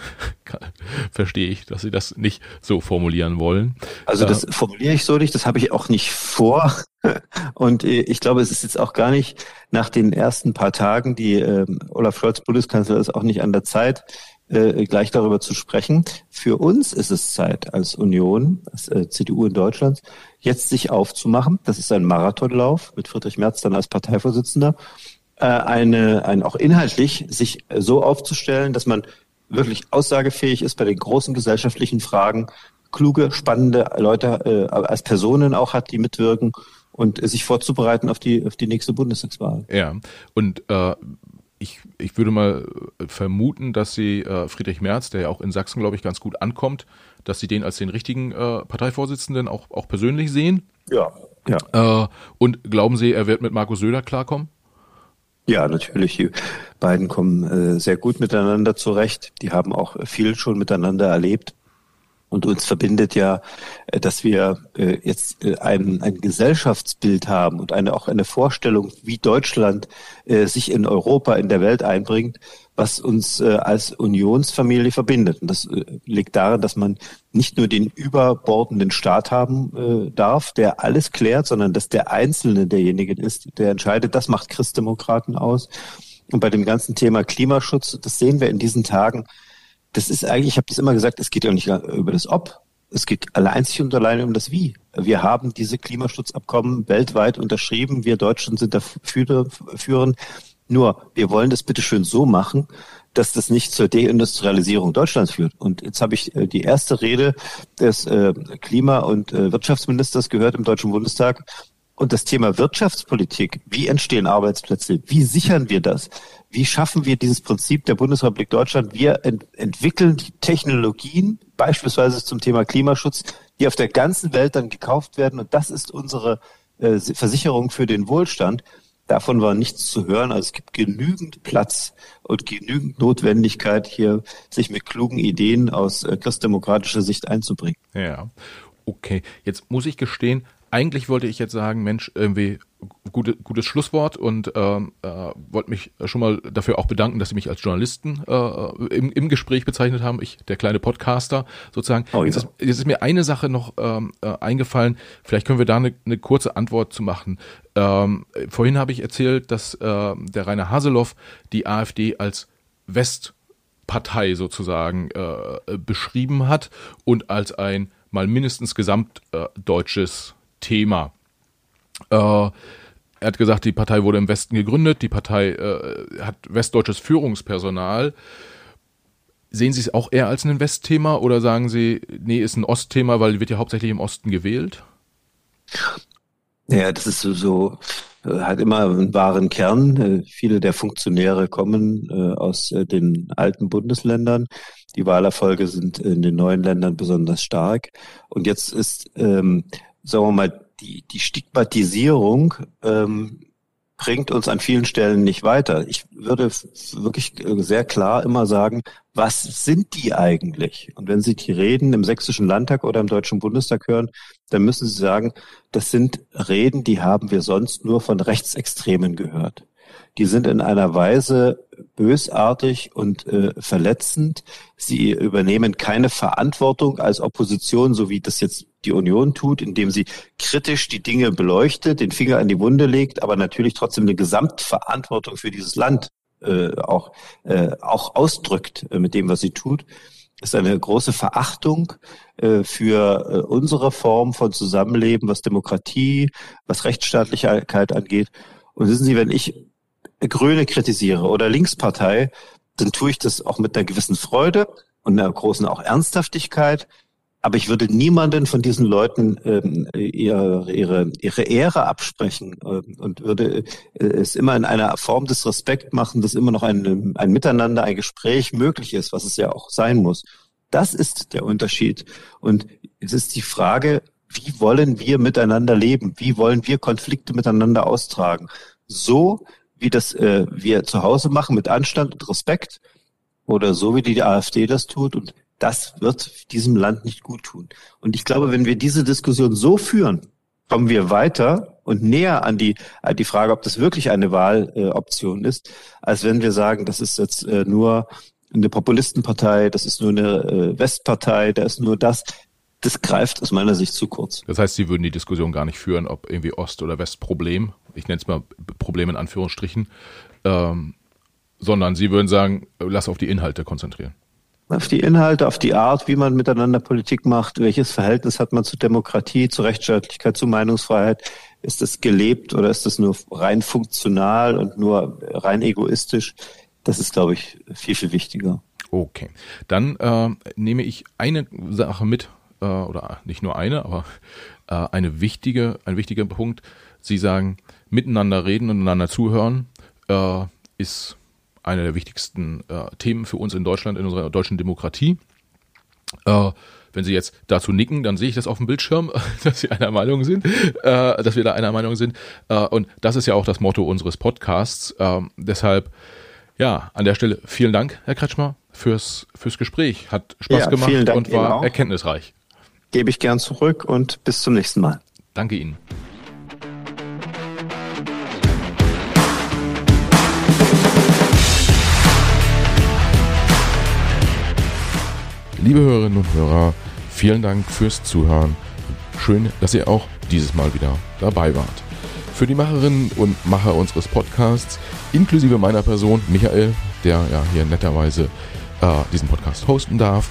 verstehe ich, dass Sie das nicht so formulieren wollen. Also das äh, formuliere ich so nicht, das habe ich auch nicht vor. Und äh, ich glaube, es ist jetzt auch gar nicht nach den ersten paar Tagen, die äh, Olaf Scholz Bundeskanzler ist, auch nicht an der Zeit, äh, gleich darüber zu sprechen. Für uns ist es Zeit als Union, als äh, CDU in Deutschland, jetzt sich aufzumachen. Das ist ein Marathonlauf mit Friedrich Merz dann als Parteivorsitzender. Äh, eine, ein, auch inhaltlich sich so aufzustellen, dass man wirklich aussagefähig ist bei den großen gesellschaftlichen Fragen, kluge, spannende Leute äh, als Personen auch hat, die mitwirken und sich vorzubereiten auf die, auf die nächste Bundestagswahl. Ja, und äh, ich, ich würde mal äh, vermuten, dass sie äh, Friedrich Merz, der ja auch in Sachsen, glaube ich, ganz gut ankommt, dass sie den als den richtigen äh, Parteivorsitzenden auch, auch persönlich sehen. Ja. ja. Äh, und glauben Sie, er wird mit Markus Söder klarkommen? Ja, natürlich. Die beiden kommen äh, sehr gut miteinander zurecht. Die haben auch viel schon miteinander erlebt. Und uns verbindet ja, äh, dass wir äh, jetzt ein, ein Gesellschaftsbild haben und eine, auch eine Vorstellung, wie Deutschland sich in Europa, in der Welt einbringt, was uns als Unionsfamilie verbindet. Und das liegt darin, dass man nicht nur den überbordenden Staat haben darf, der alles klärt, sondern dass der Einzelne derjenige ist, der entscheidet. Das macht Christdemokraten aus. Und bei dem ganzen Thema Klimaschutz, das sehen wir in diesen Tagen, das ist eigentlich, ich habe das immer gesagt, es geht ja nicht über das Ob, es geht einzig und alleine um das Wie. Wir haben diese Klimaschutzabkommen weltweit unterschrieben. Wir Deutschen sind dafür führend. Nur, wir wollen das bitte schön so machen, dass das nicht zur Deindustrialisierung Deutschlands führt. Und jetzt habe ich äh, die erste Rede des äh, Klima- und äh, Wirtschaftsministers gehört im Deutschen Bundestag. Und das Thema Wirtschaftspolitik, wie entstehen Arbeitsplätze, wie sichern wir das, wie schaffen wir dieses Prinzip der Bundesrepublik Deutschland, wir ent entwickeln die Technologien, beispielsweise zum Thema Klimaschutz, die auf der ganzen Welt dann gekauft werden. Und das ist unsere Versicherung für den Wohlstand. Davon war nichts zu hören. Also es gibt genügend Platz und genügend Notwendigkeit, hier sich mit klugen Ideen aus äh, christdemokratischer Sicht einzubringen. Ja. Okay, jetzt muss ich gestehen, eigentlich wollte ich jetzt sagen, Mensch, irgendwie gute, gutes Schlusswort und ähm, äh, wollte mich schon mal dafür auch bedanken, dass Sie mich als Journalisten äh, im, im Gespräch bezeichnet haben, ich, der kleine Podcaster sozusagen. Oh, ja. jetzt, ist, jetzt ist mir eine Sache noch ähm, äh, eingefallen, vielleicht können wir da eine, eine kurze Antwort zu machen. Ähm, vorhin habe ich erzählt, dass äh, der Rainer Haseloff die AfD als Westpartei sozusagen äh, beschrieben hat und als ein mal mindestens gesamtdeutsches Thema. Äh, er hat gesagt, die Partei wurde im Westen gegründet, die Partei äh, hat westdeutsches Führungspersonal. Sehen Sie es auch eher als ein Westthema oder sagen Sie, nee, ist ein Ostthema, weil wird ja hauptsächlich im Osten gewählt? Ja, das ist so, so hat immer einen wahren Kern. Äh, viele der Funktionäre kommen äh, aus äh, den alten Bundesländern. Die Wahlerfolge sind in den neuen Ländern besonders stark. Und jetzt ist ähm, sagen wir mal, die, die Stigmatisierung ähm, bringt uns an vielen Stellen nicht weiter. Ich würde wirklich sehr klar immer sagen, was sind die eigentlich? Und wenn Sie die Reden im Sächsischen Landtag oder im Deutschen Bundestag hören, dann müssen Sie sagen, das sind Reden, die haben wir sonst nur von Rechtsextremen gehört die sind in einer Weise bösartig und äh, verletzend. Sie übernehmen keine Verantwortung als Opposition, so wie das jetzt die Union tut, indem sie kritisch die Dinge beleuchtet, den Finger an die Wunde legt, aber natürlich trotzdem eine Gesamtverantwortung für dieses Land äh, auch, äh, auch ausdrückt äh, mit dem, was sie tut ist eine große Verachtung äh, für äh, unsere Form von Zusammenleben, was Demokratie, was Rechtsstaatlichkeit angeht. Und wissen Sie, wenn ich Grüne kritisiere oder Linkspartei, dann tue ich das auch mit einer gewissen Freude und einer großen auch Ernsthaftigkeit. Aber ich würde niemanden von diesen Leuten ähm, ihre, ihre, ihre Ehre absprechen ähm, und würde äh, es immer in einer Form des Respekt machen, dass immer noch ein, ein Miteinander, ein Gespräch möglich ist, was es ja auch sein muss. Das ist der Unterschied. Und es ist die Frage, wie wollen wir miteinander leben? Wie wollen wir Konflikte miteinander austragen? So, wie das äh, wir zu Hause machen, mit Anstand und Respekt oder so wie die AfD das tut. Und das wird diesem Land nicht gut tun. Und ich glaube, wenn wir diese Diskussion so führen, kommen wir weiter und näher an die, an die Frage, ob das wirklich eine Wahloption äh, ist, als wenn wir sagen, das ist jetzt äh, nur eine Populistenpartei, das ist nur eine äh, Westpartei, da ist nur das. Das greift aus meiner Sicht zu kurz. Das heißt, Sie würden die Diskussion gar nicht führen, ob irgendwie Ost- oder Westproblem, ich nenne es mal Problem in Anführungsstrichen, ähm, sondern Sie würden sagen, lass auf die Inhalte konzentrieren. Auf die Inhalte, auf die Art, wie man miteinander Politik macht, welches Verhältnis hat man zu Demokratie, zu Rechtsstaatlichkeit, zu Meinungsfreiheit. Ist es gelebt oder ist es nur rein funktional und nur rein egoistisch? Das ist, glaube ich, viel, viel wichtiger. Okay, dann äh, nehme ich eine Sache mit, äh, oder nicht nur eine, aber äh, eine wichtige, ein wichtiger Punkt. Sie sagen, miteinander reden und einander zuhören äh, ist einer der wichtigsten äh, Themen für uns in Deutschland, in unserer deutschen Demokratie. Äh, wenn Sie jetzt dazu nicken, dann sehe ich das auf dem Bildschirm, dass Sie einer Meinung sind, äh, dass wir da einer Meinung sind. Und das ist ja auch das Motto unseres Podcasts. Äh, deshalb, ja, an der Stelle vielen Dank, Herr Kretschmer, fürs, fürs Gespräch. Hat Spaß ja, gemacht und war erkenntnisreich. Gebe ich gern zurück und bis zum nächsten Mal. Danke Ihnen. Liebe Hörerinnen und Hörer, vielen Dank fürs Zuhören. Schön, dass ihr auch dieses Mal wieder dabei wart. Für die Macherinnen und Macher unseres Podcasts, inklusive meiner Person, Michael, der ja hier netterweise äh, diesen Podcast hosten darf,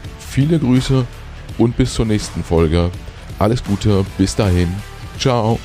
Viele Grüße und bis zur nächsten Folge. Alles Gute, bis dahin. Ciao.